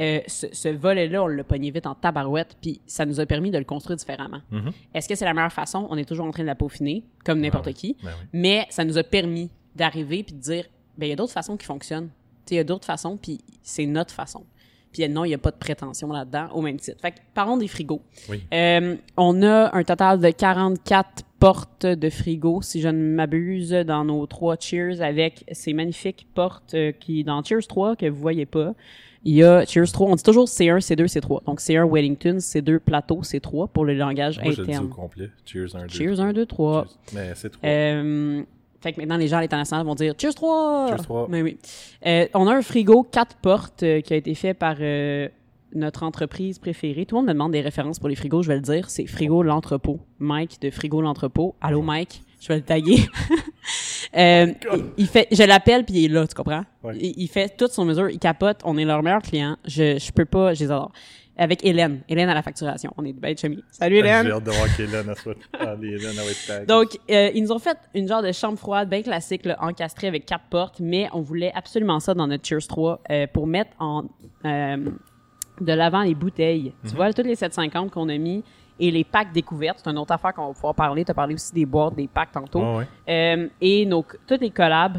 euh, ce, ce volet-là, on l'a pogné vite en tabarouette, puis ça nous a permis de le construire différemment.
Mhm.
Est-ce que c'est la meilleure façon? On est toujours en train de la peaufiner, comme n'importe
oui.
qui,
Ben oui.
mais ça nous a permis d'arriver puis de dire, ben il y a d'autres façons qui fonctionnent. Il y a d'autres façons, puis c'est notre façon. Puis non, il n'y a pas de prétention là-dedans, au même titre. Fait que, parlons des frigos.
Oui.
Euh, on a un total de 44 portes de frigo, si je ne m'abuse, dans nos trois Cheers, avec ces magnifiques portes euh, qui, dans Cheers 3, que vous voyez pas, il y a Cheers 3, on dit toujours C1, C2, C3. Donc C1 Wellington, C2 Plateau, C3 pour le langage
Moi, je le dis au
interne.
complet. Cheers 1, 2.
Cheers 1, 2, 3.
Mais c'est trop.
Euh, fait que maintenant, les gens à l'international vont dire Cheers 3!
Cheers 3.
Mais oui. Euh, on a un frigo 4 portes euh, qui a été fait par euh, notre entreprise préférée. Tout le monde me demande des références pour les frigos, je vais le dire. C'est Frigo L'Entrepôt. Mike de Frigo L'Entrepôt. Allô, Mike? Je vais le taguer. Euh, il, il fait, je l'appelle puis il est là, tu comprends?
Ouais.
Il, il fait toute son mesure, il capote, on est leur meilleur client. Je, je peux pas, je les adore. avec Hélène. Hélène à la facturation. On est bien chemis. Salut
J'ai
Hélène!
hâte de voir qu'Hélène a soit. Ah, Hélène.
Donc, euh, ils nous ont fait une genre de chambre froide bien classique, là, encastrée avec quatre portes, mais on voulait absolument ça dans notre Cheers 3 euh, pour mettre en euh, de l'avant les bouteilles.
Mhm.
Tu vois, toutes les 750 qu'on a mis et les packs découvertes, c'est une autre affaire qu'on va pouvoir parler. Tu as parlé aussi des boîtes, des packs tantôt.
Ouais.
Euh, et nos, toutes les collabs,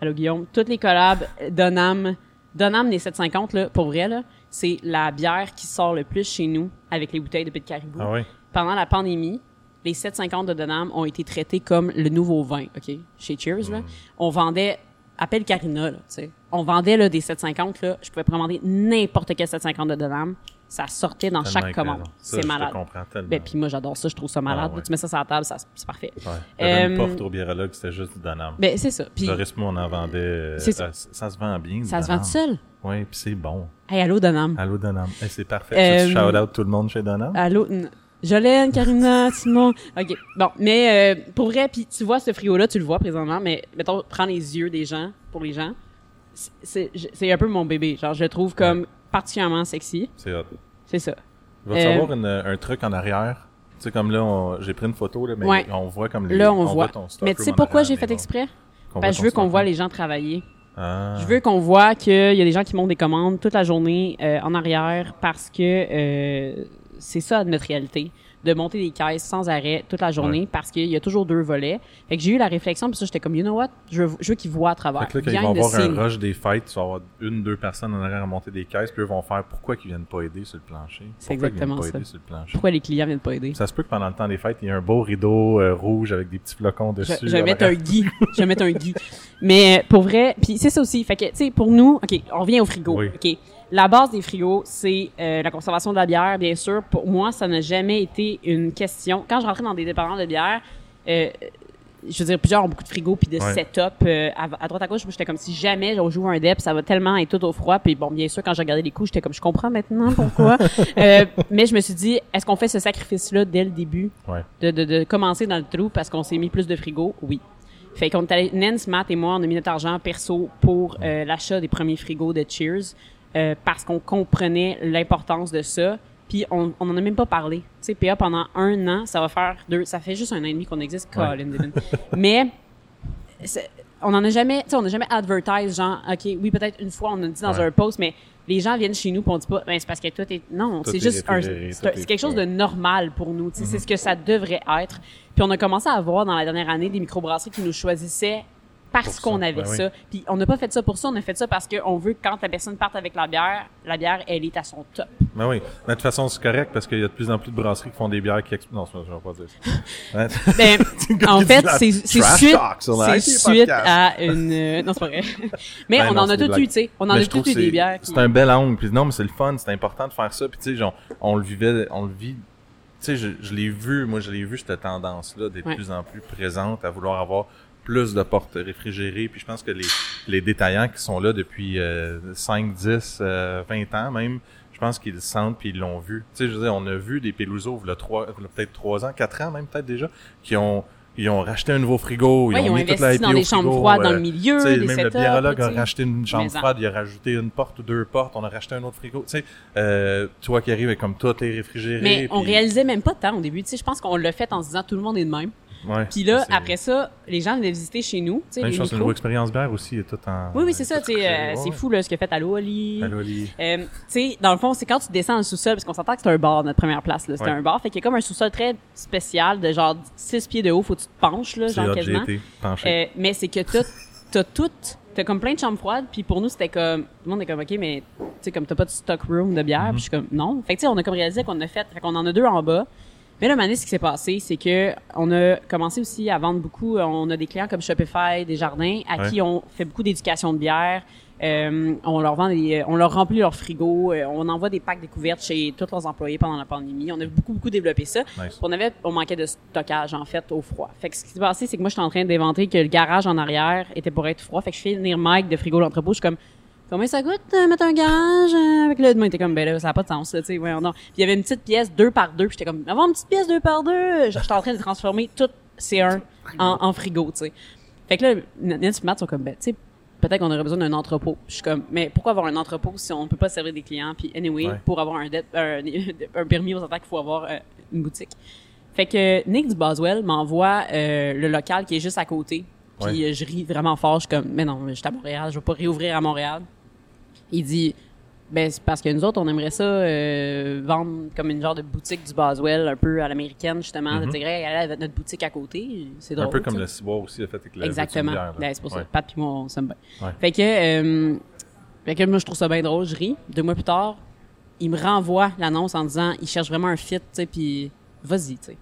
allô Guillaume, toutes les collabs Donham, Donham des 750, là, pour vrai, là, c'est la bière qui sort le plus chez nous avec les bouteilles de Pit Caribou.
Ah ouais.
Pendant la pandémie, les 750 de Donham ont été traités comme le nouveau vin, OK? Chez Cheers,
Mm.
là. On vendait, appelle Carina, là, tu sais. On vendait, là, des 750, là. Je pouvais commander n'importe quel 750 de Donham. Ça sortait dans
Tellement
chaque commande. C'est malade.
te comprends tellement.
Ben, puis moi, j'adore ça. Je trouve ça malade.
Ah ouais.
Tu mets ça sur la table, c'est parfait.
Ouais. Y avait une
Euh,
porte au biérologue, c'était juste du Danam.
Ben, c'est ça. Puis,
Doris, moi, on en vendait. euh,
C'est ça.
se vend bien.
ça se vend tout seul?
Oui, puis c'est bon.
Hey, allô, Donham.
Allô, Danam. C'est parfait.
Euh,
Tu shout out tout le monde chez Danam?
Allô, Jolène, Karina, Simon. OK. Bon, mais euh, pour vrai, puis tu vois ce frigo-là, tu le vois présentement, mais mettons, prends les yeux des gens, pour les gens. C'est un peu mon bébé. Genre, je le trouve comme particulièrement sexy.
C'est hot.
C'est ça.
Va-tu
Euh,
avoir une- un truc en arrière? Tu sais, comme là, on- j'ai pris une photo, là, mais
Ouais.
on voit comme les.
Là, on, voit.
ton stock
Mais tu sais pourquoi j'ai fait exprès? Parce que je veux qu'on voit les gens travailler.
Ah.
Je veux qu'on voit qu'il y a des gens qui montent des commandes toute la journée euh, en arrière parce que euh, c'est ça notre réalité de monter des caisses sans arrêt toute la journée parce qu'il y a toujours deux volets. Fait que j'ai eu la réflexion puis ça j'étais comme you know what, je veux, je veux qu'ils voient à travers.
Fait que là, quand vont
the
avoir un rush des fêtes, tu vas avoir une, deux personnes en arrière à monter des caisses, puis eux vont faire pourquoi ils viennent pas aider sur le plancher?
C'est
ils
exactement ça.
aider sur le plancher?
Pourquoi les clients viennent pas aider?
Ça se peut que pendant le temps des fêtes, il y ait un beau rideau euh, rouge avec des petits flocons dessus.
je vais mettre un gui. Je vais mettre un gui. Mais euh, pour vrai, puis c'est ça aussi. Fait que, tu sais, pour nous, OK, on revient au frigo.
Oui.
OK? La base des frigos, c'est euh, la conservation de la bière, bien sûr. Pour moi, ça n'a jamais été une question. Quand je rentrais dans des dépendants de bière, euh, je veux dire, plusieurs ont beaucoup de frigos puis de
Ouais.
setup euh, à, à droite à gauche. J'étais comme si jamais on joue un dep, ça va tellement être tout au froid. Puis bon, bien sûr, quand j'ai regardé les coups, j'étais comme, je comprends maintenant pourquoi. Euh, mais je me suis dit, est-ce qu'on fait ce sacrifice-là dès le début?
Ouais.
de, de, de commencer dans le trou parce qu'on s'est mis plus de frigo, oui. Fait qu'on est allé, Nance, Matt et moi, on a mis notre argent perso pour euh, l'achat des premiers frigos de Cheers euh, parce qu'on comprenait l'importance de ça. Puis on, on en a même pas parlé. Tu sais, PA pendant un an, ça va faire deux, ça fait juste un an et demi qu'on existe,
Ouais.
Colin Devin. Mais on en a jamais, tu sais, on n'a jamais advertise genre, ok, oui peut-être une fois on a dit dans
Ouais.
un post, mais les gens viennent chez nous pis on dit pas, ben c'est parce que tout est, non, c'est
est
juste c'est quelque chose de normal pour nous, tu sais, c'est ce que ça devrait être. Puis on a commencé à avoir dans la dernière année des microbrasseries qui nous choisissaient parce qu'on avait
ben oui.
ça. Puis on n'a pas fait ça pour ça, on a fait ça parce qu'on veut que quand la personne parte avec la bière, la bière elle est à son top.
Ben oui. Mais de toute façon, c'est correct parce qu'il y a de plus en plus de brasseries qui font des bières qui explosent. Non, je vais pas dire ça. Ouais.
Ben, en fait, c'est suite, c'est suite à une. euh, Non, c'est pas vrai. Mais
Ben
on
non,
en a tout eu, tu sais. On en
Mais
a tout eu des bières. qui-
C'est un bel angle. Puis non, mais c'est le fun, c'est important de faire ça. Puis tu sais, on le vivait, on le vit. Tu sais, je, je l'ai vu, moi, je l'ai vu cette tendance-là de
Ouais.
plus en plus présente, à vouloir avoir plus de portes réfrigérées. Puis je pense que les, les détaillants qui sont là depuis euh, 5, 10, euh, 20 ans même, je pense qu'ils le sentent puis ils l'ont vu. Tu sais, je veux dire, on a vu des Peluso, il y a peut-être 3 ans, 4 ans même peut-être déjà, qui ont ils ont racheté un nouveau frigo,
Ouais,
ils ont mis toute la IP
dans des chambres
frigo,
froides dans
euh,
le milieu,
tu sais,
des
même
setups.
le biérologue a racheté une chambre froide, il a rajouté une porte ou deux portes, on a racheté un autre frigo. Tu sais, euh, toi qui arrives comme tout est réfrigéré.
Mais on
puis-
réalisait même pas tant au début. Tu sais, je pense qu'on l'a fait en se disant tout le monde est de même.
Ouais,
Puis là, après ça, les gens venaient visiter chez nous. Tu sais,
Même
les
chose, le
micros.
nouveau expérience bière aussi est tout en.
Oui, oui, c'est ça.
tout
tu sais, euh, c'est
Ouais,
fou là, ce que fait Allo Oli. Euh, tu sais, dans le fond, c'est quand tu descends dans le sous-sol, parce qu'on s'entend que c'est un bar, notre première place, là. C'était
Ouais.
un bar. Fait qu'il y a comme un sous-sol très spécial de genre 6 pieds de haut, faut que tu te penches, là, genre quasiment.
été penché.
Euh, mais c'est que t'as, t'as tout, t'as comme plein de chambres froides, puis pour nous, c'était comme, tout le monde est comme, OK, mais, tu sais, comme t'as pas de stock room de bière,
Mhm.
puis je suis comme, non. Fait que, tu sais, on a comme réalisé qu'on a fait, fait qu'on en a deux en bas. Mais là, maintenant, ce qui s'est passé, c'est que on a commencé aussi à vendre beaucoup. On a des clients comme Shopify, des jardins, à
Ouais.
qui on fait beaucoup d'éducation de bière. Euh, on leur vend des, on leur remplit leur frigo. euh, on envoie des packs découvertes chez tous leurs employés pendant la pandémie. On a beaucoup, beaucoup développé ça.
Nice.
On avait, on manquait de stockage, en fait, au froid. Fait que ce qui s'est passé, c'est que moi, j'étais en train d'inventer que le garage en arrière était pour être froid. Fait que je fais venir Mike de frigo l'entrepôt. Je suis comme, combien ça coûte euh, mettre un garage? euh, avec le, moi, il était comme, ben là, ça n'a pas de sens, là, tu sais, ouais, non. Puis il y avait une petite pièce deux par deux. Puis j'étais comme, avoir une petite pièce deux par deux. J'étais en train de transformer tout C1 en, en frigo, tu sais. Fait que là, Nancy et Matt sont comme, ben, tu sais, peut-être qu'on aurait besoin d'un entrepôt. Je suis comme, mais pourquoi avoir un entrepôt si on peut pas servir des clients? Puis anyway,
Ouais.
pour avoir un, dette- un, un permis, on s'entend qu'il faut avoir euh, une boutique. Fait que Nick du Boswell m'envoie le local qui est juste à côté. Puis
Ouais.
je ris vraiment fort. Je suis comme, mais non, je suis à Montréal, je vais pas réouvrir à Montréal. Il dit, ben c'est parce que nous autres, on aimerait ça euh, vendre comme une genre de boutique du Boswell, un peu à l'américaine justement. De dire, hey, allez à notre boutique à côté, c'est drôle.
Un peu comme le ciboire aussi a fait avec la
Exactement.
là.
Ben, c'est pour ça.
Ouais.
Pat puis moi, on s'aime bien.
Ouais.
Fait que, euh, fait que moi, je trouve ça bien drôle. Je ris. Deux mois plus tard, il me renvoie l'annonce en disant, il cherche vraiment un fit, tu sais, puis vas-y, tu sais.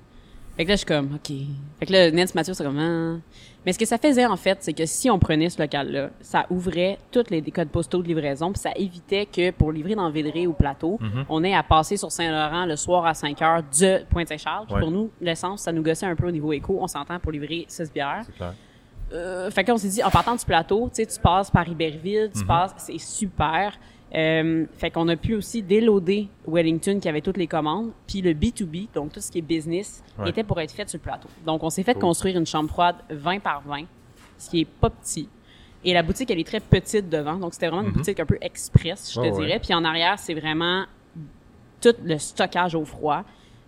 Fait que là, je suis comme, OK. Fait que là, Nance Mathieu, c'est comme, ah. Mais ce que ça faisait, en fait, c'est que si on prenait ce local-là, ça ouvrait toutes les codes postaux de livraison, puis ça évitait que pour livrer dans Villeray ou Plateau,
Mhm.
on ait à passer sur Saint-Laurent le soir à 5 heures de Pointe-Saint-Charles.
Ouais.
Pour nous, l'essence, ça nous gossait un peu au niveau éco. On s'entend pour livrer 16 bières.
C'est clair.
Euh, fait qu'on s'est dit, en partant du plateau, tu sais, tu passes par Iberville,
Mhm.
tu passes, c'est super. Euh, fait qu'on a pu aussi déloader Wellington qui avait toutes les commandes, puis le B2B, donc tout ce qui est business,
Ouais.
était pour être fait sur le plateau. Donc on s'est fait
Cool.
construire une chambre froide 20 par 20, ce qui est pas petit. Et la boutique, elle est très petite devant, donc c'était vraiment une
Mhm.
boutique un peu express, je te
ouais.
dirais. Puis en arrière, c'est vraiment tout le stockage au froid.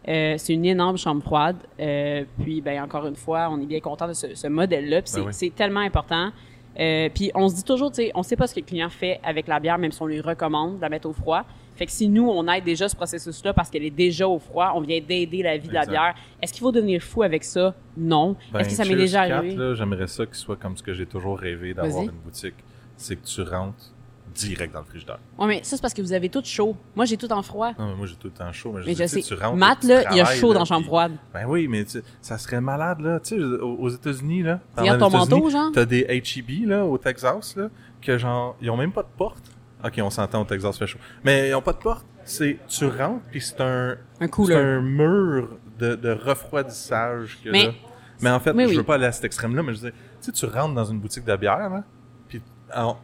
Euh, c'est une énorme chambre froide. Euh, puis, ben, encore une fois, on est bien content de ce, ce modèle-là. Puis c'est,
Ben
c'est tellement important. Euh, puis on se dit toujours, tu sais, on sait pas ce que le client fait avec la bière, même si on lui recommande de la mettre au froid. Fait que si nous, on aide déjà ce processus-là parce qu'elle est déjà au froid, on vient d'aider la vie de la bière. Est-ce qu'il faut devenir fou avec ça? Non.
Ben,
Est-ce que ça m'est déjà
4,
arrivé?
J'aimerais ça qu'il soit comme ce que j'ai toujours rêvé d'avoir une boutique. C'est que tu rentres direct dans le frigidaire.
Ouais, mais ça, c'est parce que vous avez tout chaud. Moi, j'ai tout en froid.
Non, mais moi, j'ai tout temps chaud. Mais,
Mais
je, dis, tu
sais.
rentres,
Matt, là, il a chaud
là,
dans la chambre froide.
Ben oui, mais tu- ça serait malade, là. Tu sais, aux, États-Unis, là.
Regarde ton manteau, genre?
T'as des HEB, là, au Texas, là, que genre, ils ont même pas de porte. Ok, on s'entend au Texas, fait chaud. Mais ils ont pas de porte. C'est, tu rentres, puis c'est un,
Un
c'est un mur de, de refroidissage que
Mais-
là. Mais en fait,
Oui,
je
oui.
veux pas aller à cet extrême-là, mais je veux dire, tu sais, tu rentres dans une boutique de bière, là,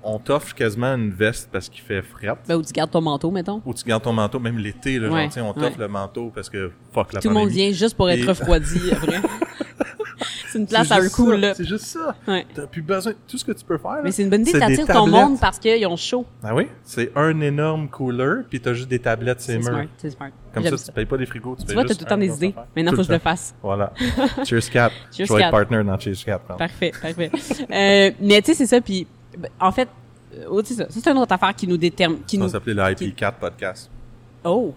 on, t'offre quasiment une veste parce qu'il fait fret.
Ben, ou tu gardes ton manteau, mettons.
Ou tu gardes ton manteau, même l'été, là,
Ouais,
genre, on t'offre
ouais.
le manteau parce que fuck la
Tout le monde vient juste pour être
Et-
refroidi après. c'est une place à
juste
cool,
ça,
là.
C'est juste ça.
Ouais.
T'as plus besoin. Tout ce que tu peux faire. là,
Mais c'est une bonne idée d'attirer ton monde parce qu'ils ont chaud.
Ah oui? C'est un énorme cooler, puis t'as juste des tablettes, c'est
C'est
mur.
smart, c'est smart.
Comme
J'aime
ça, tu payes pas des frigos. Tu,
Tu
payes
vois, t'as tout le temps des idées. Maintenant, faut que je le fasse.
Voilà. Cheers Cap.
Cheers,
je vais être partner dans Cheers Cap.
Parfait, parfait. euh, mais tu sais, c'est ça. Puis, en fait, euh, oh, c'est ça. Ça, c'est une autre affaire qui nous détermine. Qui
Ça va
nous...
s'appeler le IP4 podcast.
Oh!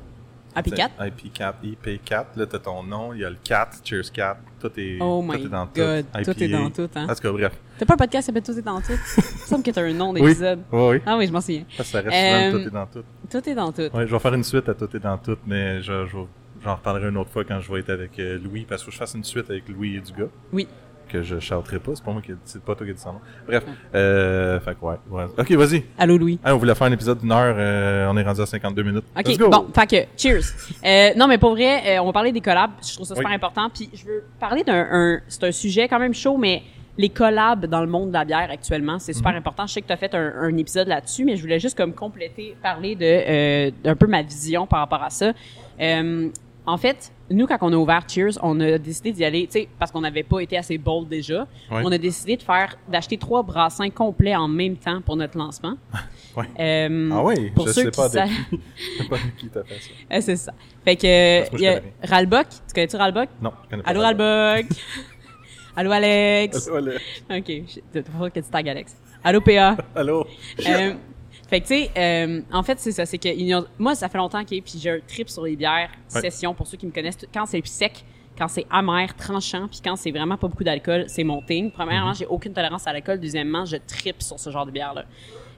AP4?
IP4, IP4. Là, t'as ton nom, il y a le 4, Cheers 4. Tout est,
Oh
tout
my
est dans
God.
tout.
Tout est dans tout, hein.
En tout cas, bref.
T'as pas un podcast qui s'appelle Tout est dans tout? Il me semble que t'as un nom
Oui.
d'épisode.
Oui, oui.
Ah oui, je m'en souviens.
Ça, ça reste
Euh,
souvent, tout est dans tout.
Tout est dans tout.
Ouais, je vais faire une suite à Tout est dans tout, mais je, je, j'en reparlerai une autre fois quand je vais être avec euh, Louis, parce que je fasse une suite avec Louis et Dugas,
Oui.
Que je shouterai pas, c'est pas moi qui c'est pas toi qui dit son nom. Bref, euh, fait que ouais, ouais. Ok, vas-y.
Allô, Louis.
On voulait faire un épisode d'une heure, euh, on est rendu à 52 minutes.
OK,
Let's go!
bon, fait que, cheers. Euh, non, mais pour vrai, euh, on va parler des collabs. Je trouve ça super
Oui.
important. Puis je veux parler d'un... un- C'est un sujet quand même chaud, mais les collabs dans le monde de la bière actuellement, c'est
Mhm.
super important. Je sais que tu as fait un, un épisode là-dessus, mais je voulais juste comme compléter, parler de euh, d'un peu ma vision par rapport à ça. Euh, en fait, nous, quand on a ouvert Cheers, on a décidé d'y aller, tu sais, parce qu'on n'avait pas été assez bold déjà.
Ouais.
On a décidé de faire, d'acheter trois brassins complets en même temps pour notre lancement.
Ouais.
Euh,
Ah oui,
pour
je
ceux
sais
qui
pas de
savent-
qui. Je sais pas qui t'a fait ça.
ah, c'est ça. Fait que, il y a Ralbock. Tu connais-tu Ralbock?
Non, je connais pas.
Allô, Ralbock. Allô, Alex.
Allô, allô.
OK. Il faut que tu tagues Alex. Allô, PA.
Allô.
Euh, fait que, tu sais, euh, en fait, c'est ça. C'est que a- moi, ça fait longtemps que puis j'ai un trip sur les bières,
Ouais.
session, pour ceux qui me connaissent. Quand c'est sec, quand c'est amer, tranchant, puis quand c'est vraiment pas beaucoup d'alcool, c'est mon thing. Premièrement,
Mhm.
j'ai aucune tolérance à l'alcool. Deuxièmement, je tripe sur ce genre de bière-là.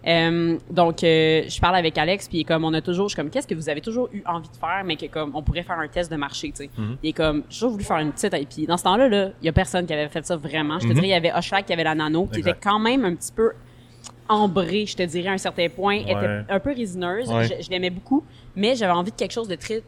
Euh, donc, euh, je parle avec Alex, puis comme, on a toujours, je suis comme, qu'est-ce que vous avez toujours eu envie de faire, mais que comme, on pourrait faire un test de marché, tu sais.
Mhm.
Il est comme, j'ai toujours voulu faire une petite IP. Dans ce temps-là, là, il y a personne qui avait fait ça vraiment. Je te
Mhm.
dirais, il y avait Oshlag qui avait la nano, qui
Exact.
était quand même un petit peu ambrée, je te dirais, à un certain point. Elle
Ouais.
était un peu résineuse.
Ouais.
Je, je l'aimais beaucoup, mais j'avais envie de quelque chose de très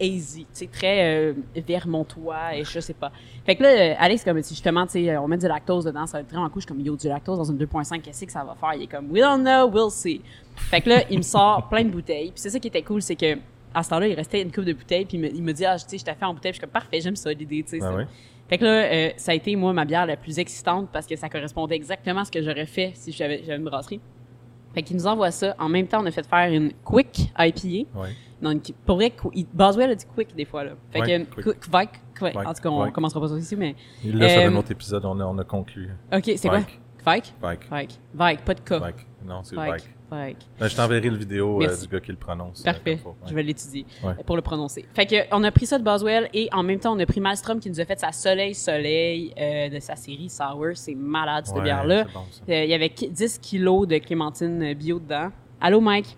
easy, tu très euh, vermontois et je sais pas. Fait que là, euh, Alex, comme si justement, tu on met du lactose dedans, ça va être vraiment cool. Je suis comme, yo, du lactose dans une 2.5, qu'est-ce que ça va faire? Il est comme, we don't know, we'll see. Fait que là, il me sort plein de bouteilles. Puis c'est ça qui était cool, c'est que à ce temps-là, il restait une coupe de bouteilles, puis il me, il me dit, ah, tu sais, je t'ai fait en bouteille, puis je suis comme, parfait, j'aime ça, l'idée, tu sais.
Ouais?
Fait que là, euh, ça a été, moi, ma bière la plus excitante parce que ça correspondait exactement à ce que j'aurais fait si j'avais j'avais une brasserie. Fait qu'il nous envoie ça. En même temps, on a fait faire une Quick IPA.
Ouais.
Non, une, pour vrai, Boswell a dit Quick des fois, là. Fait
Ouais,
que,
Quick.
Quick, Quick, En tout cas, on commencera pas ça ici, mais...
Là, sur
Euh,
un autre épisode, on a, on a conclu.
OK, c'est quoi?
Vike.
Vike?
Vike.
Vike. Pas de K.
Vike. Non, c'est
Vike.
Ben, je t'enverrai le vidéo euh, du gars qui le prononce. euh,
Parfait.
Ouais.
Je vais l'étudier
Ouais.
pour le prononcer. Fait que on a pris ça de Boswell et en même temps on a pris Malmstrom qui nous a fait sa Soleil Soleil euh, de sa série Sour. C'est malade cette
Ouais,
bière là.
bon.
Euh, Il y avait qui- 10 kilos de clémentine bio dedans. Allô Mike?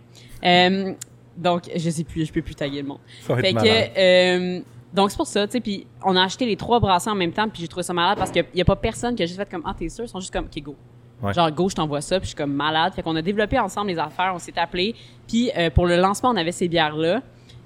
Donc je sais plus, je peux plus taguer le monde.
Ça
Fait que donc c'est pour ça, tu sais, puis on a acheté les trois brassins en même temps, puis j'ai trouvé ça malade parce qu'il y a pas personne qui a juste fait comme ah t'es sûr, ils sont juste comme ok go.
Ouais.
Genre go, je t'envoie ça, puis je suis comme malade. Fait qu'on a développé ensemble les affaires, on s'est appelé, puis euh, pour le lancement on avait ces bières là.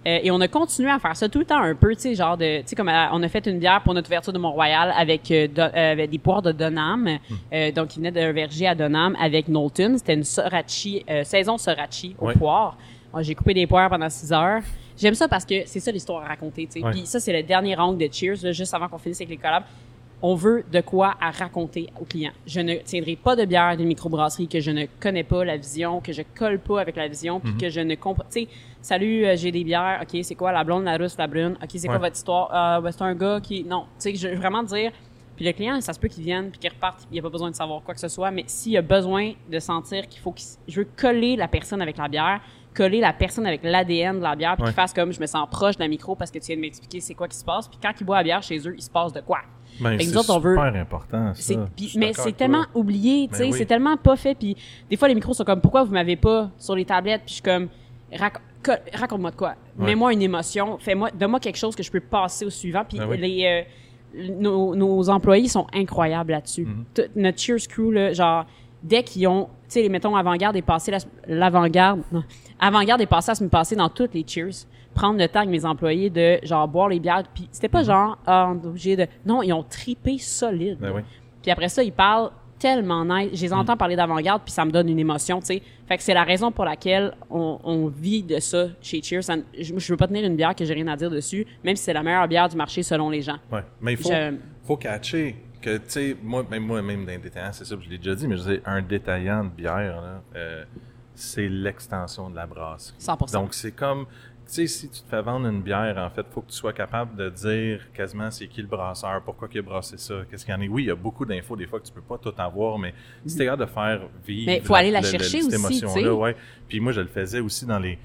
et on a continué à faire ça tout le temps un peu, tu sais, genre de, tu sais, comme euh, on a fait une bière pour notre ouverture de Mont-Royal avec, euh, do- euh, avec des poires de Donham,
Hmm.
euh, donc il venait d'un verger à Donham avec Knowlton. C'était une Sorachi, euh, saison Sorachi aux poires. Moi, J'ai coupé des poires pendant six heures. J'aime ça parce que c'est ça l'histoire à raconter, tu sais. Puis ça, c'est le dernier round de Cheers, là, juste avant qu'on finisse avec les collabs. On veut de quoi à raconter aux clients. Je ne tiendrai pas de bière d'une microbrasserie que je ne connais pas la vision, que je colle pas avec la vision,
Mhm.
puis que je ne comprends. Tu sais, salut, euh, j'ai des bières. Ok, c'est quoi la blonde, la russe, la brune? Ok, c'est quoi votre histoire? Ah, ben, c'est un gars qui. Non, tu sais, je veux vraiment dire. Puis le client, ça se peut qu'il vienne puis qu'il reparte. Il n'y a pas besoin de savoir quoi que ce soit. Mais s'il a besoin de sentir qu'il faut qu'il. Je veux coller la personne avec la bière, coller la personne avec l'ADN de la bière, puis
Ouais.
qu'il fasse comme je me sens proche de la micro parce que tu viens de m'expliquer c'est quoi qui se passe. Puis quand ils boivent la bière chez eux, il se passe de quoi?
Ben, c'est
veut-
super important, ça.
Mais c'est tellement
toi.
oublié, tu
Ben
sais,
oui.
c'est tellement pas fait. Puis des fois, les micros sont comme, pourquoi vous m'avez pas sur les tablettes? Puis je suis comme, rac- co- raconte-moi de quoi.
Ouais.
Mets-moi une émotion. Fais-moi, donne-moi quelque chose que je peux passer au suivant. Puis
Ben oui.
les, euh, nos, nos employés sont incroyables là-dessus.
Mhm.
Tout- Notre Cheers Crew, là, genre, dès qu'ils ont, tu sais, mettons, avant-garde est passé, la- l'avant-garde, non, avant-garde est passé la semaine passée dans toutes les Cheers. Prendre le temps avec mes employés de, genre, boire les bières. Puis c'était pas genre, ah, on est obligé de, non, ils ont tripé solide.
Mhm. Ben oui.
Puis après ça, ils parlent tellement nice. Je les entends parler d'avant-garde, puis ça me donne une émotion, tu sais. Fait que c'est la raison pour laquelle on, on vit de ça chez Cheers. Ça- je, je veux pas tenir une bière que j'ai rien à dire dessus, même si c'est la meilleure bière du marché selon les gens.
Ouais. Mais il faut,
Je-
faut catcher que, tu sais, moi, même moi, même d'un détaillant, c'est ça, je l'ai déjà dit, mais je dis, un détaillant de bière, là, euh, c'est l'extension de la brasserie.
100%.
Donc, c'est comme, sais, si tu te fais vendre une bière, en fait, faut que tu sois capable de dire quasiment c'est qui le brasseur, pourquoi il a brassé ça, qu'est-ce qu'il y en a. Oui, il y a beaucoup d'infos, des fois, que tu peux pas tout avoir, mais si t'es capable de faire vivre.
Mais faut aller la
le-
chercher
cette
aussi,
émotion-là,
tu sais.
ouais. Puis moi, je le faisais aussi dans les.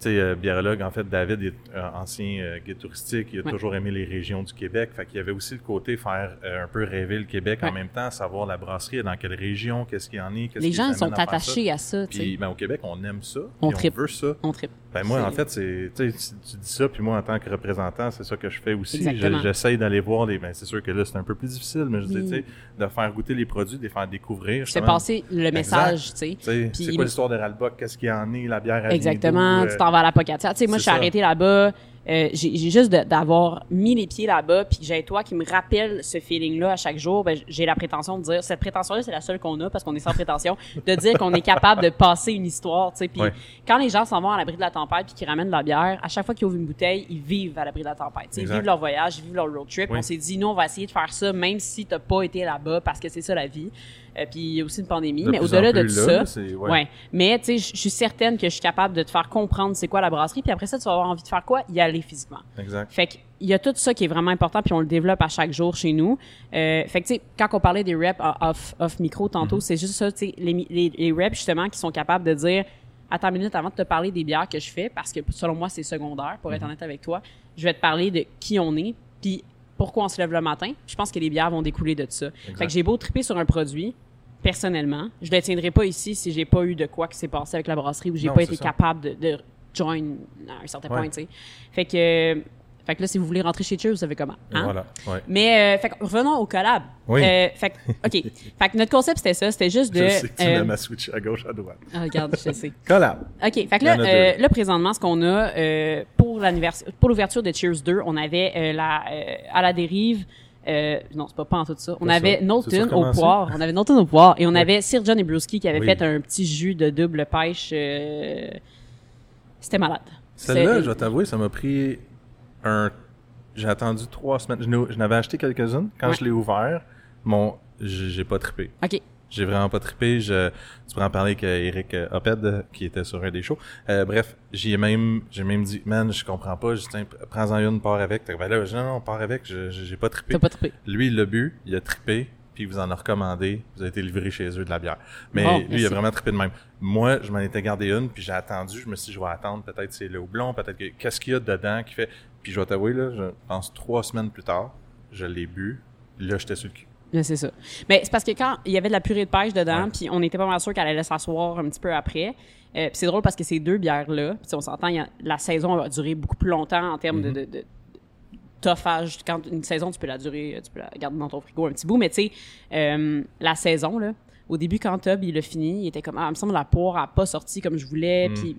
Tu sais, euh, biérologue, en fait, David est euh, ancien euh, guide touristique, il a
Ouais.
toujours aimé les régions du Québec. Fait qu'il y avait aussi le côté faire un peu rêver le Québec en même temps, savoir la brasserie, dans quelle région, qu'est-ce qu'il y en a, qu'est-ce
les gens sont
à ça.
attachés à ça, tu
Puis
sais.
ben, au Québec, on aime ça,
On tripe.
on veut ça.
On tripe.
Ben moi, en fait, c'est, tu dis ça, puis moi, en tant que représentant, c'est ça que je fais aussi. Je- J'essaye d'aller voir les. Ben, c'est sûr que là, c'est un peu plus difficile, mais je
Oui.
de faire goûter les produits, de les faire découvrir. Justement.
passer le message, tu sais.
C'est quoi l'histoire de Ralbock? Qu'est-ce qu'il y en est? La bière à
Exactement, tu t'en à la pocatière. Tu sais, moi, je suis arrêtée là-bas. Euh, j'ai juste d'avoir mis les pieds là-bas, puis que j'ai toi qui me rappelle ce feeling-là à chaque jour. Ben, j'ai la prétention de dire, cette prétention-là, c'est la seule qu'on a parce qu'on est sans prétention, de dire qu'on est capable de passer une histoire. Tu sais, puis
Ouais.
quand les gens s'en vont à l'abri de la tempête puis qu'ils ramènent de la bière, à chaque fois qu'ils ouvrent une bouteille, ils vivent à l'abri de la tempête. Ils vivent leur voyage, ils vivent leur road trip.
Oui.
On s'est dit, nous, on va essayer de faire ça, même si t'as pas été là-bas, parce que c'est ça la vie. Euh, puis il y a aussi une pandémie,
De
mais au-delà de tout
là,
ça,
ouais.
ouais. Mais tu sais, je je suis certaine que je suis capable de te faire comprendre c'est quoi la brasserie, puis après ça, tu vas avoir envie de faire quoi? Y aller physiquement.
Exact.
Fait qu'il y a tout ça qui est vraiment important, puis on le développe à chaque jour chez nous. Euh, fait que tu sais, quand on parlait des reps off, off micro tantôt,
Mhm.
c'est juste ça, tu sais, les, les, les reps justement qui sont capables de dire Attends une minute avant de te parler des bières que je fais, parce que selon moi, c'est secondaire, pour
Mhm.
être honnête avec toi. Je vais te parler de qui on est, puis pourquoi on se lève le matin. Je pense que les bières vont découler de ça. Fait que j'ai beau triper sur un produit, personnellement, je le tiendrai pas ici si j'ai pas eu de quoi qui s'est passé avec la brasserie ou j'ai pas été
ça.
capable de, de join à un certain
Ouais.
point, tu sais. Fait que, fait que là, si vous voulez rentrer chez Cheers, vous savez comment. Hein?
Voilà. Ouais.
Mais, euh, fait que revenons au collab.
Oui.
Euh, fait que, OK. fait que notre concept, c'était ça. C'était juste de...
Je sais que tu
euh,
m'aimes à switcher à gauche, à droite.
ah, regarde, je sais.
Collab.
OK. Fait que là, euh, là, présentement, ce qu'on a pour l'ouverture de Cheers 2, on avait la à la dérive. Euh, non, c'est pas pas en tout ça. On avait
ça. C'est
Knowlton
ça
au poire. On avait Knowlton au poire et on avait Sir John et Brewski qui avaient
Oui.
fait un petit jus de double pêche. euh, C'était malade.
Celle-là, je vais t'avouer, ça m'a pris un. J'ai attendu trois semaines. Je n'avais acheté quelques-unes. Quand
Ouais.
je l'ai ouvert, mon, j'ai pas trippé.
OK.
J'ai vraiment pas trippé. Je, tu pourrais en parler avec euh, Eric euh, Oped, qui était sur un des shows. Euh, bref, j'y ai même, j'ai même dit, man, je comprends pas. Tiens, prends-en une, pars avec. Ben là, non, non, pars avec. J'ai pas trippé.
T'as pas trippé.
Lui, il l'a bu, il a trippé, puis il vous en a recommandé. Vous avez été livré chez eux de la bière. Mais lui, il a vraiment trippé de même. Moi, je m'en étais gardé une, puis j'ai attendu. Je me suis dit, je vais attendre. Peut-être c'est le houblon, peut-être que qu'est-ce qu'il y a dedans qui fait. Puis je vais t'avouer, là, je pense trois semaines plus tard, je l'ai bu. Là, j'étais sur le cul.
C'est ça. Mais c'est parce que quand il y avait de la purée de pêche dedans, puis on était pas mal sûr qu'elle allait s'asseoir un petit peu après. Euh, puis c'est drôle parce que ces deux bières-là, puis on s'entend, il y a- la saison va durer beaucoup plus longtemps en termes
Mm-hmm.
de, de, de toffage. Quand une saison, tu peux la durer, tu peux la garder dans ton frigo un petit bout, mais tu sais, euh, la saison, là, au début, quand Tob, il l'a fini, il était comme, ah, il me semble que la poire a pas sorti comme je voulais,
Mm.
puis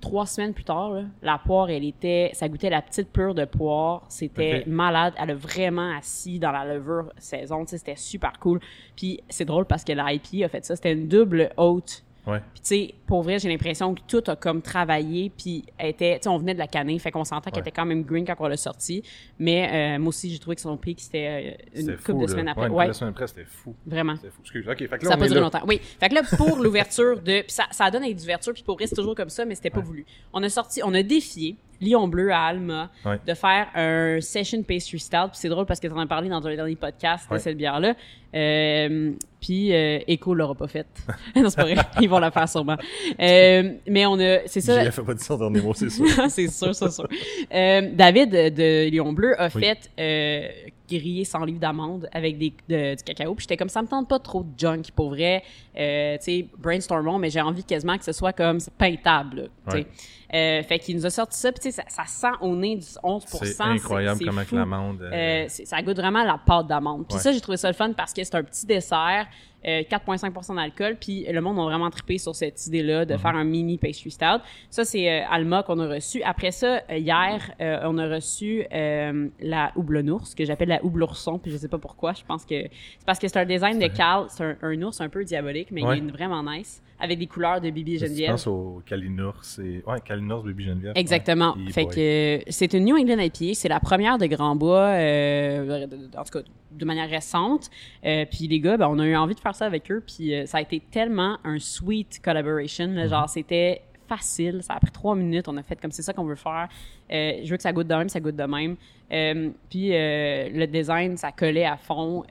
trois semaines plus tard, là, la poire, elle était, ça goûtait la petite pure de poire, c'était malade, elle a vraiment assis dans la levure saison, tu sais, c'était super cool. Puis c'est drôle parce que la IP a fait ça, c'était une double haute.
Ouais.
Puis tu sais, pour vrai, j'ai l'impression que tout a comme travaillé, puis était, tu sais, on venait de la canner, fait qu'on sentait qu'elle
Ouais.
était quand même green quand on l'a sortie. Mais euh, moi aussi, j'ai trouvé que son pic, c'était euh, une couple
fou,
de semaines après.
Ouais, une
Ouais,
semaines après, c'était fou.
vraiment.
C'était fou. Excuse. OK, fait que là,
Ça n'a pas duré longtemps. Oui. Fait que là, pour l'ouverture de. Puis ça, ça donne avec d'ouverture, puis pour vrai, c'est toujours comme ça, mais c'était pas voulu. On a sorti, on a défié Lion Bleu à Alma
Ouais.
de faire un session pastry stout. Puis c'est drôle parce que tu en as parlé dans un dernier podcast de
Ouais.
cette bière-là. Euh, puis euh, Echo l'aura pas faite. non, c'est pas vrai. Ils vont la faire sûrement. Euh, mais on a. C'est ça.
JF a pas dit son dernier mot, c'est sûr.
c'est sûr, c'est sûr. Euh, David de, de Lion Bleu a
Oui.
fait euh, griller 100 livres d'amandes avec des, de- du cacao. Puis j'étais comme, ça me tente pas trop de junk pour vrai. Tu sais, brainstormons, mais j'ai envie quasiment que ce soit comme peintable. là, tu sais.
Ouais.
Euh, fait qu'il nous a sorti ça. Puis tu sais, ça, ça sent au nez du 11
C'est incroyable comment l'amande. euh,
Euh, ça goûte vraiment la pâte d'amande. Puis
Ouais.
ça, j'ai trouvé ça le fun parce que c'est un petit dessert, euh, 4,5 d'alcool, puis le monde a vraiment trippé sur cette idée-là
Mhm.
de faire un mini pastry stout. Ça, c'est euh, Alma qu'on a reçu. Après ça, euh, hier, euh, on a reçu euh, la houblonnours, que j'appelle la houblourson, puis je sais pas pourquoi. Je pense que c'est parce que c'est un design de Cal. C'est un, un ours un peu diabolique, mais
Ouais.
il est vraiment nice, avec des couleurs de Bibi et
Je
Geneviève.
pense au Kalinours. C'est... Ouais, Kalinours, Baby Geneviève.
Exactement.
Ouais.
Fait
boy.
que euh, c'est une New England IPA. C'est la première de Grand Bois, euh, en tout cas de manière récente. Euh, puis les gars, ben, on a eu envie de faire ça avec eux. Puis ça a été tellement un sweet collaboration. là. Genre, c'était facile. Ça a pris trois minutes. On a fait comme c'est ça qu'on veut faire. Euh, je veux que ça goûte de même, ça goûte de même. Euh, puis euh, le design, ça collait à fond.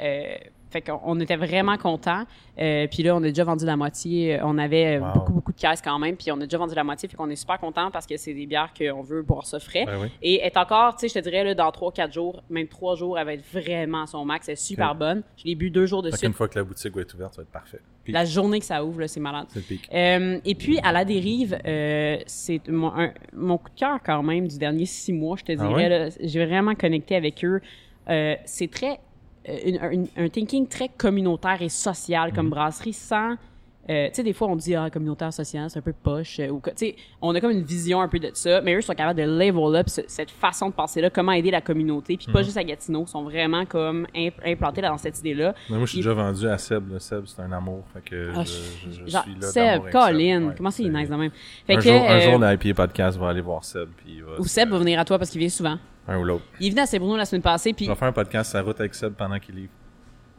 Fait qu'on on était vraiment contents. Euh, puis là, on a déjà vendu la moitié. On avait euh,
Wow.
beaucoup, beaucoup de caisses quand même. Puis on a déjà vendu la moitié. Fait qu'on est super contents parce que c'est des bières qu'on veut boire ça frais.
Ben oui.
Et est encore, tu sais, je te dirais, là, dans 3-4 jours, même 3 jours, elle va être vraiment à son max. Elle est super bonne. Je l'ai bu deux jours de suite.
qu'une fois que la boutique va être ouverte, ça va être parfait. Puis,
La journée que ça ouvre, c'est malade.
c'est le pic.
Euh, et puis, à la dérive, euh, c'est mon, un- mon coup de cœur quand même du dernier six mois, je te dirais.
Ah ouais?
là. J'ai vraiment connecté avec eux. C'est très... euh, une- un, un thinking très communautaire et social
Mhm.
comme brasserie sans... euh, tu sais, des fois, on dit, ah, communautaire social, c'est un peu poche. euh, ou Tu sais, on a comme une vision un peu de ça, mais eux sont capables de level up ce- cette façon de penser-là, comment aider la communauté. Puis
Mhm.
pas juste à Gatineau, ils sont vraiment comme imp- implantés dans cette idée-là.
Moi, je suis déjà vendu à Seb. là. Seb, c'est un amour. Fait que
Ah,
je, je, je
Genre,
suis là.
Seb, Colin,
Ouais,
comment c'est nice de même? Fait
Un,
que,
jour, un
euh,
jour, l'IPA Podcast va aller voir Seb. Puis
ou
se-
Seb va venir à toi parce qu'il vient souvent.
Un ou l'autre.
Il venait à Saint-Bruno la semaine passée, puis
Je vais faire un podcast sur la route avec Seb pendant qu'il livre.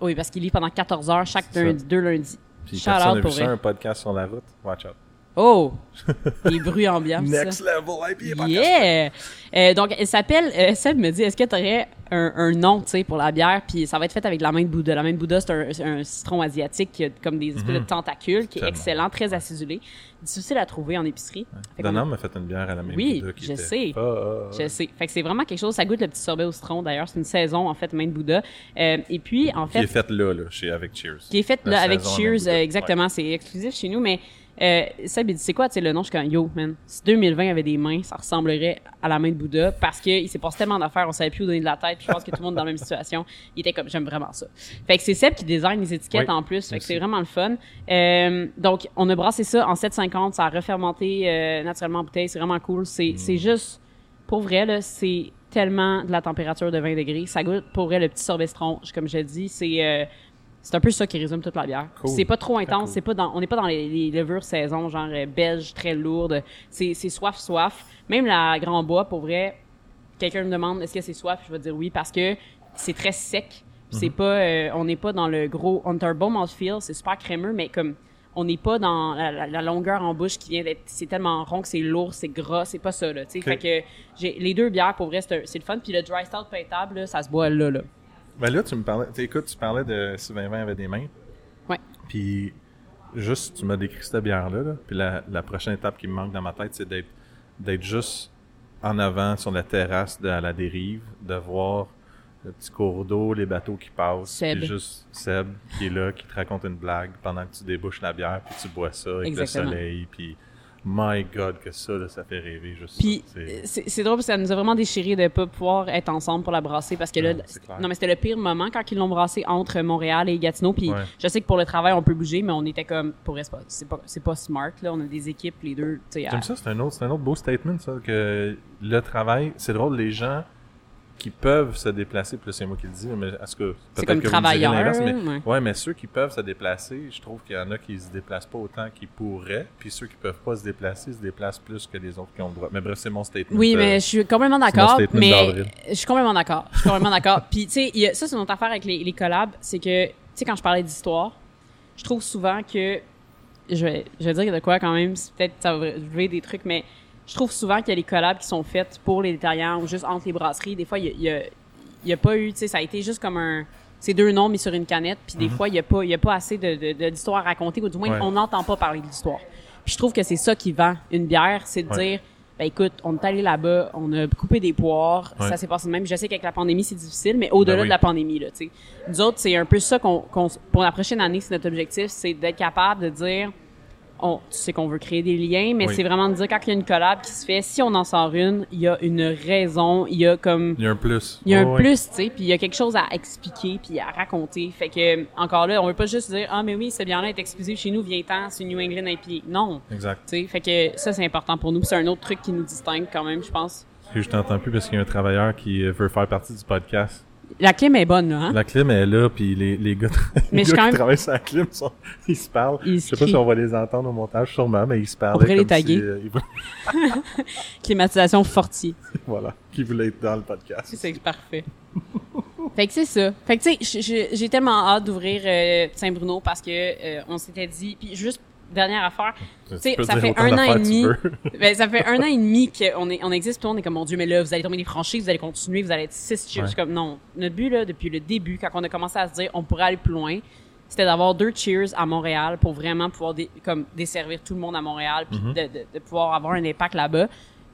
oui, parce qu'il lit pendant 14 heures chaque lundi, deux lundis.
Puis
Shout
personne n'a
pour
vu ça,
vrai.
un podcast sur la route. Watch out.
Oh! Les bruits ambiants. ça.
Next level IPA.
Yeah! Euh, donc, elle s'appelle, euh, Seb me dit, est-ce que tu aurais un, un nom, tu sais, pour la bière? Puis ça va être fait avec la main de Bouddha. La main de Bouddha, c'est un, citron asiatique qui a comme des espèces de tentacules, qui est
Tellement.
excellent, très acidulé. Difficile à trouver en épicerie. Qu'on-
Donham m'a fait une bière à la même
Oui,
Bouddha qui
je
était
sais. Je sais. Fait que c'est vraiment quelque chose. Ça goûte le petit sorbet au citron, d'ailleurs. C'est une saison, en fait, main de Bouddha. Euh, et puis, en
Qui
fait,
est faite là, là, chez, avec Cheers.
qui est faite là, avec Cheers,
Main
exactement. C'est exclusif chez nous, mais euh, Seb, il dit, c'est quoi, tu sais, le nom? Je suis comme, yo, man, si 2020 avait des mains, ça ressemblerait à la main de Bouddha parce qu'il s'est passé tellement d'affaires, on savait plus où donner de la tête, puis je pense que tout le monde est dans la même situation. Il était comme, j'aime vraiment ça. Fait que c'est Seb qui design les étiquettes
Oui,
en plus, fait que c'est vraiment le fun. Euh, donc, on a brassé ça en 7,50, ça a refermenté euh, naturellement en bouteille, c'est vraiment cool.
Mm.
C'est c'est juste, pour vrai, là, c'est tellement de la température de 20 degrés. Ça goûte, pour vrai, le petit sorbet citron, comme je l'ai dit, c'est... euh, C'est un peu ça qui résume toute la bière.
Cool.
C'est pas trop intense,
cool.
c'est pas dans, on n'est pas dans les, les levures saison, genre euh, belge, très lourde. C'est, c'est soif, soif. Même la Grand Bois, pour vrai, quelqu'un me demande est-ce que c'est soif, je vais dire oui parce que c'est très sec. C'est
Mhm.
pas, euh, on n'est pas dans le gros Unterbaum mouthfeel, c'est super crémeux, mais comme on n'est pas dans la, la- la longueur en bouche qui vient d'être, c'est tellement rond que c'est lourd, c'est gras, c'est pas ça là. Tu sais,
Ok.
fait que j'ai les deux bières pour vrai, c'est, un- c'est le fun. Puis le dry stout peintable, ça se boit là là.
Ben là, tu me parlais, écoute, tu parlais de si Vinvin avait des mains.
Ouais.
Puis, juste, tu m'as décrit cette bière-là. Là. Puis la, la prochaine étape qui me manque dans ma tête, c'est d'être, d'être juste en avant sur la terrasse de à la dérive, de voir le petit cours d'eau, les bateaux qui passent.
Seb.
Puis juste Seb qui est là, qui te raconte une blague pendant que tu débouches la bière, puis tu bois ça avec
Exactement.
le soleil. Puis, my God, que ça, là, ça fait rêver juste
Puis.
C'est-
euh, c'est drôle parce que ça nous a vraiment déchiré de pas pouvoir être ensemble pour la brasser parce que là,
clair.
non mais c'était le pire moment quand ils l'ont brassé entre Montréal et Gatineau. Puis
Ouais.
je sais que pour le travail on peut bouger, mais on était comme pour c'est pas c'est pas smart là. On a des équipes les deux. tu sais, à-
J'aime ça, c'est un autre, c'est un autre beau statement, ça, que le travail, c'est drôle, les gens qui peuvent se déplacer, puis là, c'est moi qui le dis, mais est-ce que peut-être
comme
que vous me direz
travailleur,
mais,
ouais.
ouais, mais ceux qui peuvent se déplacer, je trouve qu'il y en a qui se déplacent pas autant qu'ils pourraient, puis ceux qui peuvent pas se déplacer se déplacent plus que les autres qui ont le droit. Mais bref, c'est mon statement.
Oui,
euh,
mais je suis complètement d'accord. Mais je suis complètement d'accord. Je suis complètement d'accord. Puis tu sais, ça c'est une autre affaire avec les, les collabs, c'est que tu sais quand je parlais d'histoire, je trouve souvent que je vais je vais dire de quoi quand même, peut-être ça va lever des trucs, mais je trouve souvent qu'il y a les collabs qui sont faites pour les détaillants ou juste entre les brasseries. Des fois, il y a, il y a, pas eu, tu sais, ça a été juste comme un c'est deux noms mis sur une canette, puis des fois il y a pas y a pas assez de de- de- d'histoire à raconter ou du moins
Mhm. Ouais.
on n'entend pas parler de l'histoire. Puis je trouve que c'est ça qui vend une bière, c'est de
Ouais.
dire ben écoute, on est allé là-bas, on a coupé des poires,
Ouais.
ça s'est passé de même. Je sais qu'avec la pandémie, c'est difficile, mais au-delà
Ben oui.
de la pandémie, là, tu sais. Nous autres, c'est un peu ça qu'on, qu'on- pour la prochaine année, c'est notre objectif, c'est d'être capable de dire, on, tu sais qu'on veut créer des liens, mais
Oui.
c'est vraiment de dire quand il y a une collab qui se fait, si on en sort une, il y a une raison, il y a comme,
Il y a un plus.
il y a un plus, tu sais, puis il y a quelque chose à expliquer puis à raconter. Fait que encore là, on veut pas juste dire ah mais oui, ce bien-là est exclusif chez nous, viens-t'en, c'est New England IPA. Non,
Exact.
tu sais, fait que ça c'est important pour nous, c'est un autre truc qui nous distingue quand même, je pense.
Que je t'entends plus parce qu'il y a un travailleur qui veut faire partie du podcast.
La clim est bonne là, hein?
La clim est là, puis les, les gars, les qui
même-
travaillent sur la clim, sont- ils se parlent.
Ils
je sais pas si on va les entendre au montage, sûrement, mais ils se parlent.
pourrait les taguer.
euh,
Climatisation fortier.
voilà, qui voulaient être dans le podcast.
C'est parfait. fait que c'est ça. Fait que tu sais, j'ai tellement hâte d'ouvrir euh, Saint-Bruno parce que euh, on s'était dit puis juste dernière affaire,
Tu
sais,
peux
ça fait un an et demi. ben, ça fait un an et demi qu'on est, on existe, on est comme, mon Dieu, mais là, vous allez tomber des franchises, vous allez continuer, vous allez être six cheers.
Ouais.
Je suis comme, non. Notre but, là, depuis le début, quand on a commencé à se dire, on pourrait aller plus loin, c'était d'avoir deux cheers à Montréal pour vraiment pouvoir, dé- comme, desservir tout le monde à Montréal, puis
Mhm.
de, de, de pouvoir avoir un impact là-bas.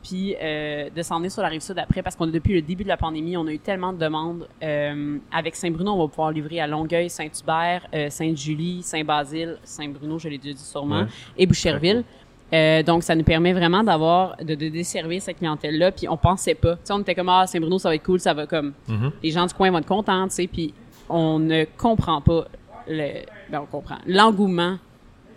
Puis euh, de s'en venir sur la rive sud après, parce qu'on depuis le début de la pandémie, on a eu tellement de demandes. Euh, avec Saint-Bruno, on va pouvoir livrer à Longueuil, Saint-Hubert, euh, Sainte-Julie, Saint-Basile, Saint-Bruno, je l'ai déjà dit sûrement,
Ouais.
et Boucherville. Euh, donc, ça nous permet vraiment d'avoir, de, de desservir cette clientèle-là. Puis on pensait pas. Tu sais, on était comme, ah, Saint-Bruno, ça va être cool, ça va comme,
Mhm.
les gens du coin vont être contents, tu sais. Puis on ne comprend pas le, ben on comprend, l'engouement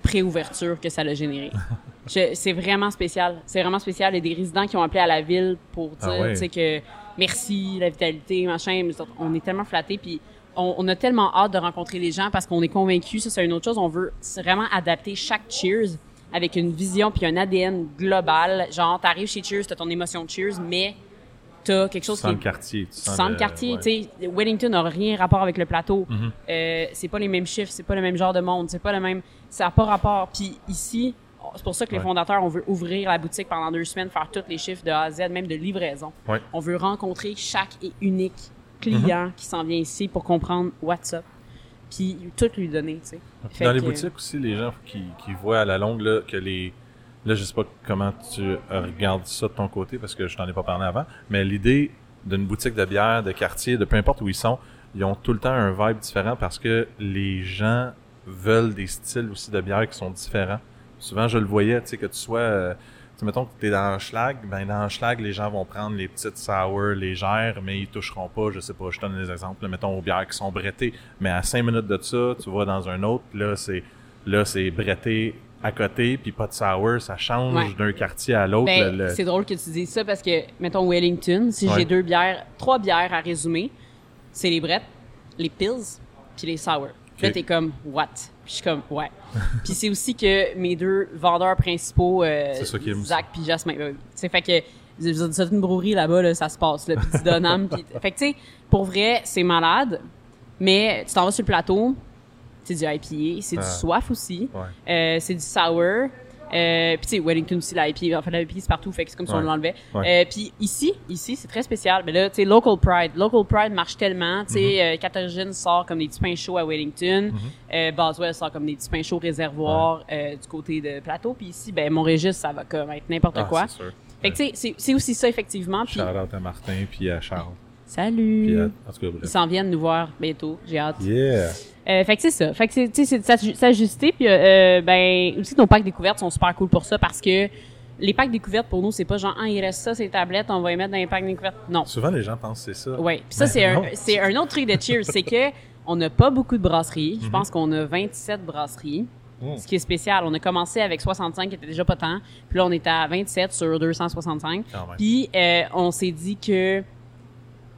pré-ouverture que ça a généré. C'est vraiment spécial. C'est vraiment spécial. Il y a des résidents qui ont appelé à la ville pour dire,
Ah ouais.
tu sais, que merci, la vitalité, machin. On est tellement flattés. Puis on, on a tellement hâte de rencontrer les gens parce qu'on est convaincus. Ça, c'est une autre chose. On veut vraiment adapter chaque Cheers avec une vision puis un ADN global. Genre, t'arrives chez Cheers, t'as ton émotion de Cheers, mais t'as quelque
Tu
chose
sens
qui
le quartier. Tu
tu
sens,
sens le quartier,
ouais.
tu sais, Wellington n'a rien rapport avec le plateau.
Mhm.
Euh, c'est pas les mêmes chiffres, c'est pas le même genre de monde, c'est pas le même, ça a pas rapport. Puis ici, c'est pour ça que les fondateurs, on veut ouvrir la boutique pendant deux semaines, faire tous les chiffres de A à Z, même de livraison. On veut rencontrer chaque et unique client
Mhm.
qui s'en vient ici pour comprendre what's up, puis tout lui donner, tu sais. Fait
Dans les
que-
boutiques aussi, les gens qui, qui voient à la longue là, que les. Là, je sais pas comment tu regardes ça de ton côté parce que je t'en ai pas parlé avant, mais l'idée d'une boutique de bière, de quartier, de peu importe où ils sont, ils ont tout le temps un vibe différent parce que les gens veulent des styles aussi de bière qui sont différents. Souvent, je le voyais, tu sais, que tu sois. euh, tu sais, mettons que t'es dans un schlag, ben dans un schlag, les gens vont prendre les petites sour légères, mais ils toucheront pas, je sais pas, je te donne des exemples, mettons aux bières qui sont brettées. Mais à cinq minutes de ça, tu vas dans un autre, là, c'est là c'est bretté à côté, puis pas de sour, ça change
Ouais.
d'un quartier à l'autre.
Ben,
le-
c'est drôle que tu dises ça parce que, mettons, Wellington, si
Ouais.
j'ai deux bières, trois bières à résumer, c'est les brettes, les pills, puis les sour. Puis Là, t'es comme, what? Puis je suis comme, ouais. puis c'est aussi que mes deux vendeurs principaux, euh, Zach puis Jasmin, euh, c'est fait que c'est une brouerie là-bas, là, ça se passe, là, puis puis... Fait que, tu sais, pour vrai, c'est malade, mais tu t'en vas sur le plateau, c'est du IPA, c'est
Ah.
du soif aussi,
Ouais.
euh, c'est du sour, euh, puis tu sais, Wellington aussi, l'IPA, en fait, l'IPA, c'est partout, fait que c'est comme si on
Ouais.
l'enlevait.
Ouais.
Euh, puis ici, ici, c'est très spécial. Mais là, tu sais, Local Pride. Local Pride marche tellement. Tu sais, euh, Catharine sort comme des petits pains chauds à Wellington. Euh, Boswell sort comme des petits pains chauds réservoirs euh, du côté de Plateau. Puis ici, ben, mon registre, ça va comme être n'importe
Ah,
quoi.
sûr.
Fait que tu sais, c'est- aussi ça, effectivement. Puis,
Shout out à Martin puis à Charles. Puis
salut!
à, en tout cas,
Ils s'en viennent nous voir bientôt. J'ai hâte.
Yeah!
Euh, fait que c'est ça. Fait que c'est, c'est de s'ajuster. Puis, euh, ben, aussi, nos packs découvertes sont super cool pour ça parce que les packs découvertes, pour nous, c'est pas genre, ah, il reste ça, ces tablettes, on va les mettre dans les packs découvertes. Non.
Souvent, les gens pensent que c'est ça.
Ouais. Puis ça, c'est un, c'est un autre truc de Cheers. c'est que on n'a pas beaucoup de brasseries.
Mhm.
Je pense qu'on a 27 brasseries.
Mm.
Ce qui est spécial. On a commencé avec 65, qui était déjà pas tant. Puis là, on est à 27 sur 265.
Quand même.
Puis euh, on s'est dit que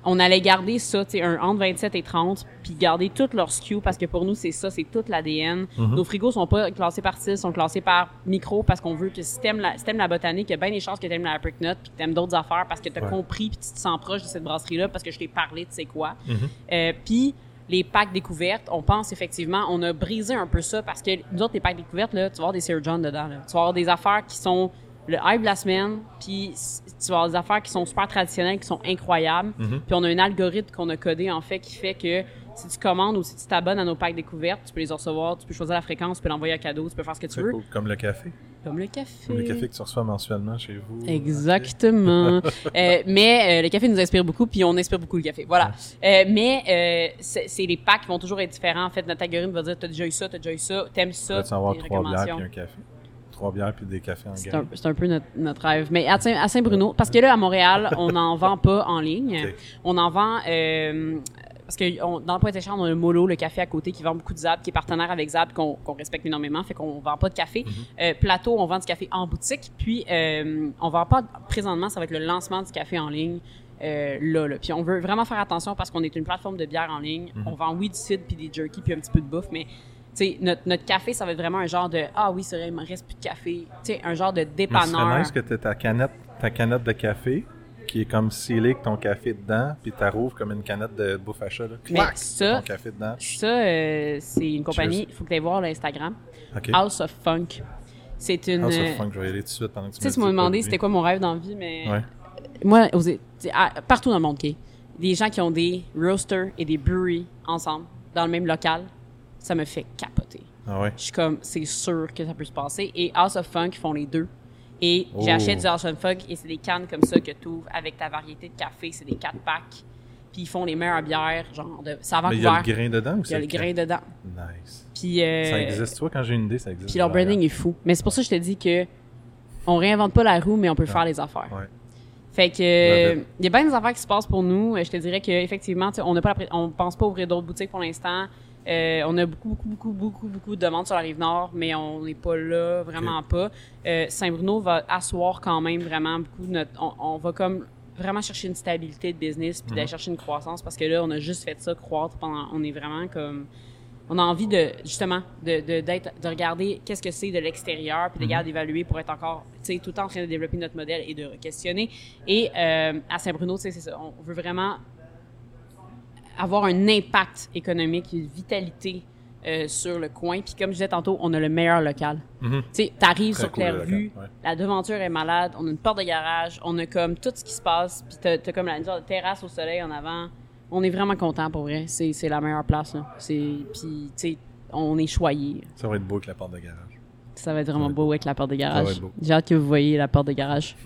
on allait garder ça, tu sais, un entre 27 et 30, puis garder toutes leurs SKU parce que pour nous c'est ça, c'est toute l'ADN.
Mhm.
Nos frigos sont pas classés par style, sont classés par micro parce qu'on veut que si t'aimes la, si la botanique, il y a bien des chances que t'aimes la Apricot puis que t'aimes d'autres affaires parce que t'as
Ouais.
compris puis tu te sens proche de cette brasserie là parce que je t'ai parlé de c'est quoi.
Mhm.
Euh, puis les packs découvertes, on pense effectivement, on a brisé un peu ça parce que nous autres, les packs découvertes, là, tu vas avoir des Sir John dedans. Là. Tu vas avoir des affaires qui sont le hype de la semaine, puis tu vas avoir des affaires qui sont super traditionnelles, qui sont incroyables.
Mhm.
Puis on a un algorithme qu'on a codé, en fait, qui fait que si tu commandes ou si tu t'abonnes à nos packs découvertes, tu peux les recevoir, tu peux choisir la fréquence, tu peux l'envoyer à cadeau, tu peux faire ce que tu veux.
cool. Comme le café.
Comme le café.
Comme le café que tu reçois mensuellement chez vous.
Exactement. Euh, mais euh, le café nous inspire beaucoup, puis on inspire beaucoup le café. Voilà. Euh, mais euh, c'est les packs qui vont toujours être différents. En fait, notre algorithme va dire t'as déjà eu ça, t'as déjà eu ça, t'aimes ça.
Tu vas avoir trois bières puis un café? Trois bières puis des cafés en
C'est un,
gamme.
c'est un peu notre, notre rêve. Mais à, Saint- à Saint-Bruno, parce que là, à Montréal, on n'en vend pas en ligne. On en vend... euh, parce que on- dans le Pointe-Écharde, on a le Molo, le café à côté, qui vend beaucoup de Zab, qui est partenaire avec Zab, qu'on respecte énormément, fait qu'on vend pas de café. Euh, Plateau, on vend du café en boutique, puis euh, on vend pas présentement, ça va être le lancement du café en ligne. euh, là, là. Puis on veut vraiment faire attention parce qu'on est une plateforme de bière en ligne. On vend oui du cidre puis des jerky puis un petit peu de bouffe, mais tu sais, notre, notre café, ça va être vraiment un genre de ah oui, c'est vrai, il me reste plus de café. Tu sais, un genre de
Mais
dépanneur.
serait nice que tu ta canette, ta canette de café qui est comme scellée avec ton café dedans, puis tu rouvres comme une canette de bouffe à chat. Là.
Mais
Clac!
ça-
Ton café dedans.
Ça, euh, c'est une compagnie, il faut que tu ailles voir l'Instagram. House of Funk. C'est une.
House of
euh,
Funk, je vais y aller tout de suite pendant que tu
Tu sais,
me
tu m'as demandé c'était quoi mon rêve dans la vie, mais
Ouais.
moi, aux à- partout dans le monde, OK? Des gens qui ont des roasters et des breweries ensemble, dans le même local, ça me fait capoter.
Ah ouais?
Je suis comme, c'est sûr que ça peut se passer. Et House of Funk font les deux. Et
Oh.
j'achète du House of Funk et c'est des cannes comme ça que tu ouvres avec ta variété de café. C'est des 4 packs. Puis ils font les meilleures bières, genre de. À
Mais il y a le grain dedans ou
Il y a le grain dedans.
Nice.
Puis, euh,
Ça existe, toi, quand j'ai une idée, ça existe.
puis leur branding est fou. Mais c'est pour ça que je te dis que on réinvente pas la roue, mais on peut faire les affaires.
Ouais.
Fait que euh, il y a bien des affaires qui se passent pour nous. Euh, Je te dirais que effectivement, on n'a pas on pense pas ouvrir d'autres boutiques pour l'instant. Euh, on a beaucoup, beaucoup, beaucoup, beaucoup, beaucoup de demandes sur la rive nord, mais on n'est pas là, vraiment pas. Euh, Saint-Bruno va asseoir quand même vraiment beaucoup notre. On, on va comme vraiment chercher une stabilité de business puis d'aller chercher une croissance parce que là, on a juste fait ça croître pendant. On est vraiment comme. On a envie de justement de de, de regarder qu'est-ce que c'est de l'extérieur puis de regarder d'évaluer pour être encore tu sais tout le temps en train de développer notre modèle et de questionner et euh, à Saint-Bruno tu sais c'est ça on veut vraiment avoir un impact économique, une vitalité euh, sur le coin. Puis comme je disais tantôt, on a le meilleur local.
Mhm.
Tu sais, t'arrives
Très
sur
cool,
Clairvue,
ouais.
la devanture est malade, on a une porte de garage, on a comme tout ce qui se passe, puis t'as, t'as comme la une genre de terrasse au soleil en avant. On est vraiment content pour vrai. C'est, la meilleure place. Là. Puis tu sais, on est choyé.
Ça va être beau avec la porte de garage.
Ça va être vraiment beau avec la porte de garage. J'ai hâte que vous voyez la porte de garage.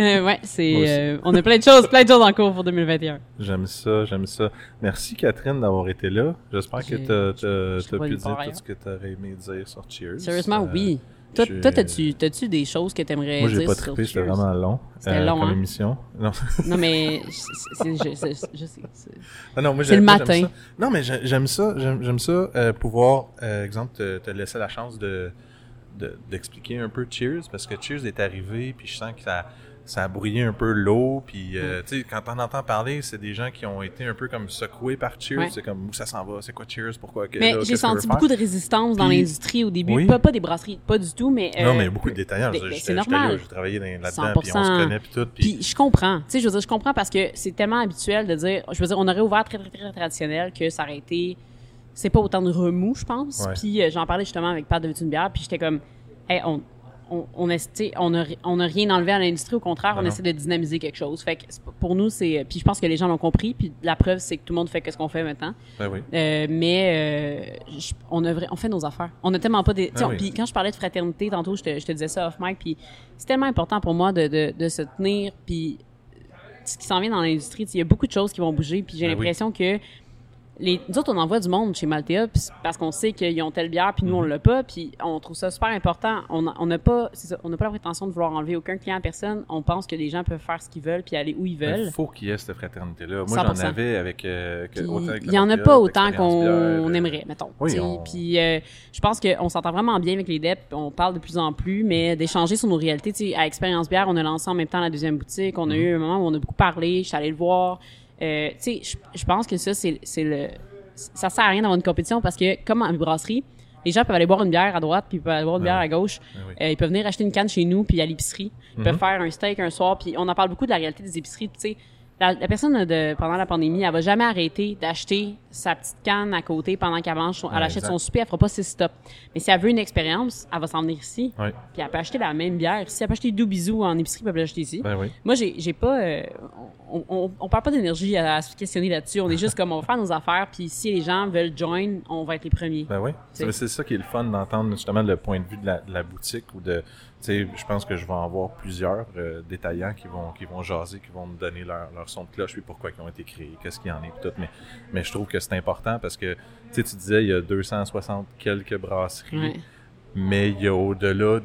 Euh, ouais, c'est, euh, on a plein de choses, plein de choses en cours pour 2021.
J'aime ça, j'aime ça. Merci Catherine d'avoir été là. J'espère que t'as
pas
pu dire tout ce que t'aurais aimé dire sur Cheers.
Sérieusement,
Euh,
oui. Toi,
je-
toi, t'as-tu, t'as-tu des choses que t'aimerais
Moi,
dire
j'ai pas
sur
trippé, c'était vraiment long.
C'était long,
comme
hein?
émission. Non,
Non, mais c'est, je, sais. c'est-
Ah non, moi,
C'est
j'aime-
le matin.
ça. Non, mais j'ai- j'aime ça, j'aime, j'aime ça, euh, pouvoir, euh, exemple, te, te laisser la chance de, de- d'expliquer un peu Cheers, parce que Cheers est arrivé, puis je sens que ça, ça a brouillé un peu l'eau. Puis, euh, tu sais, quand on entend parler, c'est des gens qui ont été un peu comme secoués par Cheers.
Ouais.
C'est comme où ça s'en va, c'est quoi Cheers, pourquoi que,
Mais j'ai senti beaucoup de résistance dans l'industrie au début.
Oui.
Pas, pas des brasseries, pas du tout, mais.
Non,
euh,
mais beaucoup de détaillants.
ben, ben, c'est normal.
J'ai travaillé dans- là-dedans, puis on se
100%.
connaît, puis tout. Puis,
Puis je comprends, tu sais, je veux dire, je comprends parce que c'est tellement habituel de dire, je veux dire, on aurait ouvert très, très, très traditionnel que ça aurait été, c'est pas autant de remous, je pense.
Ouais.
Puis euh, j'en parlais justement avec Pat de une bière, puis j'étais comme, hey, on, on, on, est- on a, on a rien enlevé à l'industrie, au contraire,
Ben
on
non.
essaie de dynamiser quelque chose. Fait que pour nous, c'est, puis je pense que les gens l'ont compris, puis la preuve, c'est que tout le monde fait ce qu'on fait maintenant.
ben oui.
Euh, mais euh, je- on a vrai- on fait nos affaires. On a tellement pas des.
oui.
Puis quand je parlais de fraternité tantôt, je te, je te disais ça off mic. Puis c'est tellement important pour moi de, de, de se tenir. Puis ce qui s'en vient dans l'industrie, il y a beaucoup de choses qui vont bouger. Puis j'ai
Ben oui.
l'impression que les, nous autres, on envoie du monde chez Maltea parce qu'on sait qu'ils ont telle bière, puis nous, on
Mhm.
l'a pas. Puis on trouve ça super important. On n'a pas, ça, on pas la prétention de vouloir enlever aucun client à personne. On pense que les gens peuvent faire ce qu'ils veulent puis aller où ils
Il
veulent.
faut qu'il y ait cette fraternité-là. Moi, j'en
100%.
avais avec. euh, que- autant avec
il y en a pas autant qu'on
euh,
aimerait, mettons.
oui, on-
Puis euh, je pense qu'on s'entend vraiment bien avec les DEP, on parle de plus en plus, mais d'échanger sur nos réalités. T'sais, à Expérience Bière, on a lancé en même temps la deuxième boutique. On a
Mhm.
eu un moment où on a beaucoup parlé, je suis allée le voir. Euh, tu sais, je- pense que ça, c'est le... Ça sert à rien d'avoir une compétition parce que, comme en brasserie, les gens peuvent aller boire une bière à droite, puis ils peuvent aller boire une
Ben
bière à gauche.
Ben oui.
Euh, ils peuvent venir acheter une canne chez nous, puis à l'épicerie. Ils
Mhm.
peuvent faire un steak un soir, puis on en parle beaucoup de la réalité des épiceries. Tu sais, la, la personne de, pendant la pandémie, elle va jamais arrêter d'acheter sa petite canne à côté pendant qu'elle mange, son- elle
Ouais,
achète
exact.
son souper, elle fera pas ses stops. Mais si elle veut une expérience, elle va s'en venir ici,
Ouais.
puis elle peut acheter la même bière. Si elle peut acheter deux bisous en épicerie, elle peut l'acheter ici.
Ben oui.
Moi, j'ai, j'ai pas, euh, on, on, on parle pas d'énergie à, à se questionner là-dessus. On est juste comme on va faire nos affaires, puis si les gens veulent join, on va être les premiers.
Ben oui. C'est c'est ça qui est le fun d'entendre justement le point de vue de la, de la boutique ou de. Tu sais, je pense que je vais en voir plusieurs euh, détaillants qui vont qui vont jaser, qui vont me donner leur, leur son de cloche, puis pourquoi ils ont été créés, qu'est-ce qu'il y en est, tout. Mais, mais je trouve que c'est important parce que tu sais, tu disais il y a 260 quelques brasseries,
Ouais.
mais il y a au-delà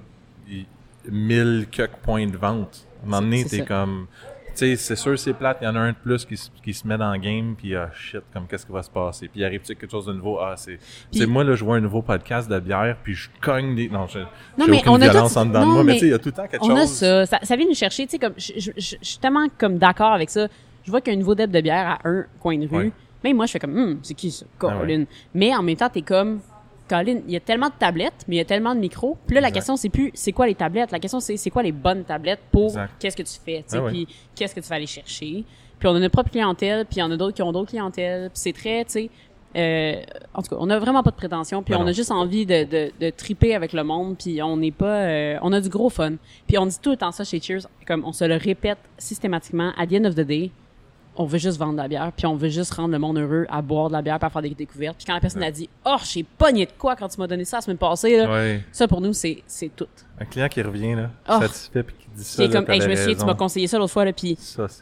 il- 1000 quelques points de vente. À un moment donné, t'es comme. Tu sais, c'est sûr, c'est plate. Il y en a un de plus qui, se- qui se met dans le game, puis ah shit, comme qu'est-ce qui va se passer? Puis arrive-tu quelque chose de nouveau? Ah, c'est. C'est moi, là, je vois un nouveau podcast de bière, puis je cogne des. Non, je.
Non, mais
aucune
on a
violence
tout-
en dedans de moi, mais
mais
tu sais, il y a tout le temps quelque
On
chose.
a ça. ça. Ça vient nous chercher, tu sais, comme, je, suis tellement comme d'accord avec ça. Je vois qu'il y a un nouveau deb de bière à un coin de rue.
Ouais.
Même moi, je fais comme, Hum, c'est qui ça?
Ah ouais.
Colin. Mais en même temps, t'es comme, Colin, il y a tellement de tablettes, mais il y a tellement de micros. Puis là, la
Exact.
question, c'est plus, c'est quoi les tablettes? La question, c'est, c'est quoi les bonnes tablettes pour qu'est-ce que tu fais, tu sais,
Ah
puis qu'est-ce que tu vas aller chercher? Puis on a notre propre clientèle, puis il y en a d'autres qui ont d'autres clientèles. Puis c'est très, tu sais, euh, en tout cas, on a vraiment pas de prétention, puis
Ben
on
non.
a juste envie de, de, de triper avec le monde, puis on n'est pas, euh, on a du gros fun. Puis on dit tout le temps ça chez Cheers, comme on se le répète systématiquement. À the end of the day, on veut juste vendre de la bière, puis on veut juste rendre le monde heureux à boire de la bière, puis à faire des découvertes. Puis quand la personne a dit, oh, j'ai pogné de quoi quand tu m'as donné ça la semaine passée,
Ouais.
ça pour nous c'est c'est tout.
Un client qui revient, là,
Oh.
satisfait, puis qui dit ça.
Comme, hey, je me souviens, tu m'as conseillé ça l'autre fois, là, puis.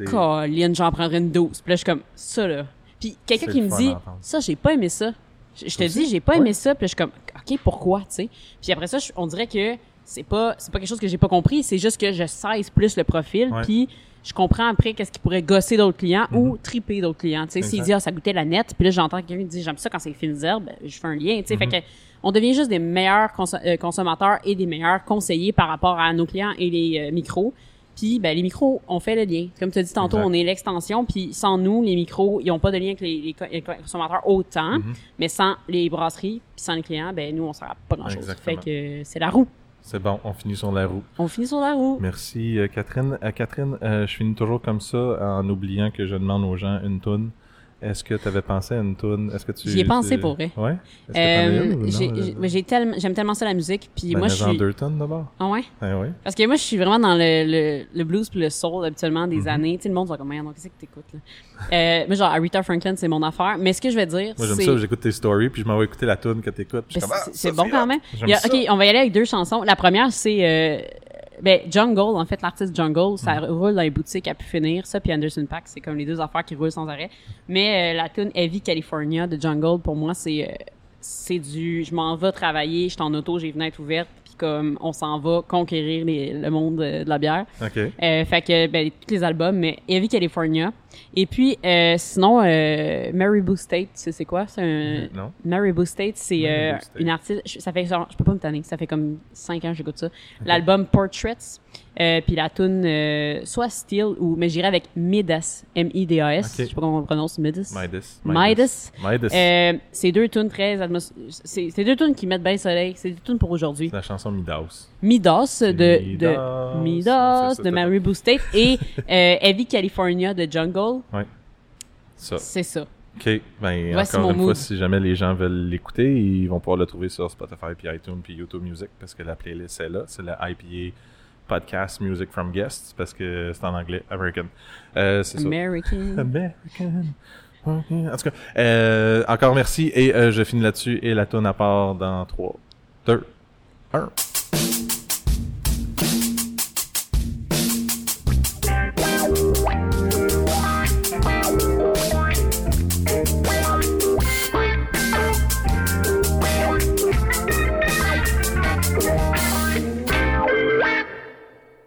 Colin, j'en prendrais une dose. Puis là, je suis comme, ça, là. Puis quelqu'un qui me dit, ça, j'ai pas aimé ça. Je, je te dis, j'ai pas
Ouais.
aimé ça. Puis là, je suis comme, OK, pourquoi, tu sais? Puis après ça, je- on dirait que c'est pas, c'est pas quelque chose que j'ai pas compris. C'est juste que je sais plus le profil. Puis je comprends après qu'est-ce qui pourrait gosser d'autres clients ou triper d'autres clients. Tu sais, s'il
Mhm.
Dit, ah, ça goûtait la nette. Puis là, j'entends quelqu'un qui dit, j'aime ça quand c'est fines herbes. Ben, Je fais un lien, tu sais.
Mhm.
Fait que, on devient juste des meilleurs euh, consommateurs et des meilleurs conseillers par rapport à nos clients et les euh, micros. Puis ben, les micros, on fait le lien. Comme tu as dit tantôt,
Exact.
on est l'extension. Puis sans nous, les micros, ils n'ont pas de lien avec les, les co- les consommateurs autant.
Mhm.
Mais sans les brasseries, puis sans les clients, ben nous, on ne sert à pas grand-chose. Fait que c'est la roue.
C'est bon, on finit sur la roue.
On finit sur la roue.
Merci, euh, Catherine. Euh, Catherine, euh, je finis toujours comme ça en oubliant que je demande aux gens une toune. Est-ce que tu avais pensé à une toune? Est-ce que tu...
J'y ai pensé
tu-
pour vrai.
Ouais?
Euh,
non?
j'ai- tellement, j'aime tellement ça la musique. Puis
Ben,
moi, je suis.
deux tonnes d'abord.
Ah ouais?
Ah oui.
Parce que moi, je suis vraiment dans le, le, le blues puis le soul habituellement des
Mhm.
années. Tu sais, le monde va comme, donc qu'est-ce que t'écoutes, là? euh, mais genre, Aretha Franklin, c'est mon affaire. Mais ce que je vais dire,
Moi, j'aime ça, j'écoute tes stories, puis je m'en vais écouter la tune que t'écoutes.
Ben,
ah,
c'est c'est bon quand même. A- ok, on va y aller avec deux chansons. La première, c'est euh, ben, Jungle, en fait, l'artiste Jungle, ça
Mm.
roule dans les boutiques à pu finir. Ça, puis Anderson Paak, c'est comme les deux affaires qui roulent sans arrêt. Mais euh, la tune Heavy California de Jungle, pour moi, c'est euh, c'est du, je m'en vais travailler, je suis en auto, j'ai une fenêtre ouverte, puis comme on s'en va conquérir les- le monde de la bière.
OK.
Euh, fait que ben, tous les albums, mais Heavy California, Et puis, euh, sinon, euh, Maribou State, c'est quoi? C'est un...
Non?
Maribou State, c'est euh, une artiste. je- Ça fait genre, je peux pas me tanner. Ça fait comme 5 ans que j'écoute ça. L'album Portraits. Euh, puis la tune euh, soit Steel ou mais j'irais avec Midas M-I-D-A-S
Ok.
je sais pas comment on prononce Midas?
Midas.
Midas.
Midas.
Euh, c'est deux tunes très atmos- c'est c'est deux tunes qui mettent bien le soleil c'est des tunes pour aujourd'hui
C'est la chanson Midas.
Midas de de
Midas.
Midas
C'est ça,
de
t'as-
Maribou State et euh, Heavy California de Jungle
Ça.
c'est ça
OK. Ben,
Voici
encore une
mood.
fois, si jamais les gens veulent l'écouter, ils vont pouvoir le trouver sur Spotify, puis iTunes, puis YouTube Music, parce que la playlist est là. C'est le IPA Podcast Music from Guests, parce que c'est en anglais, American. Euh, c'est ça.
American
American. Ok. En tout cas, euh, encore merci, et euh, je finis là-dessus, et la tonne à part dans 3, 2, 1.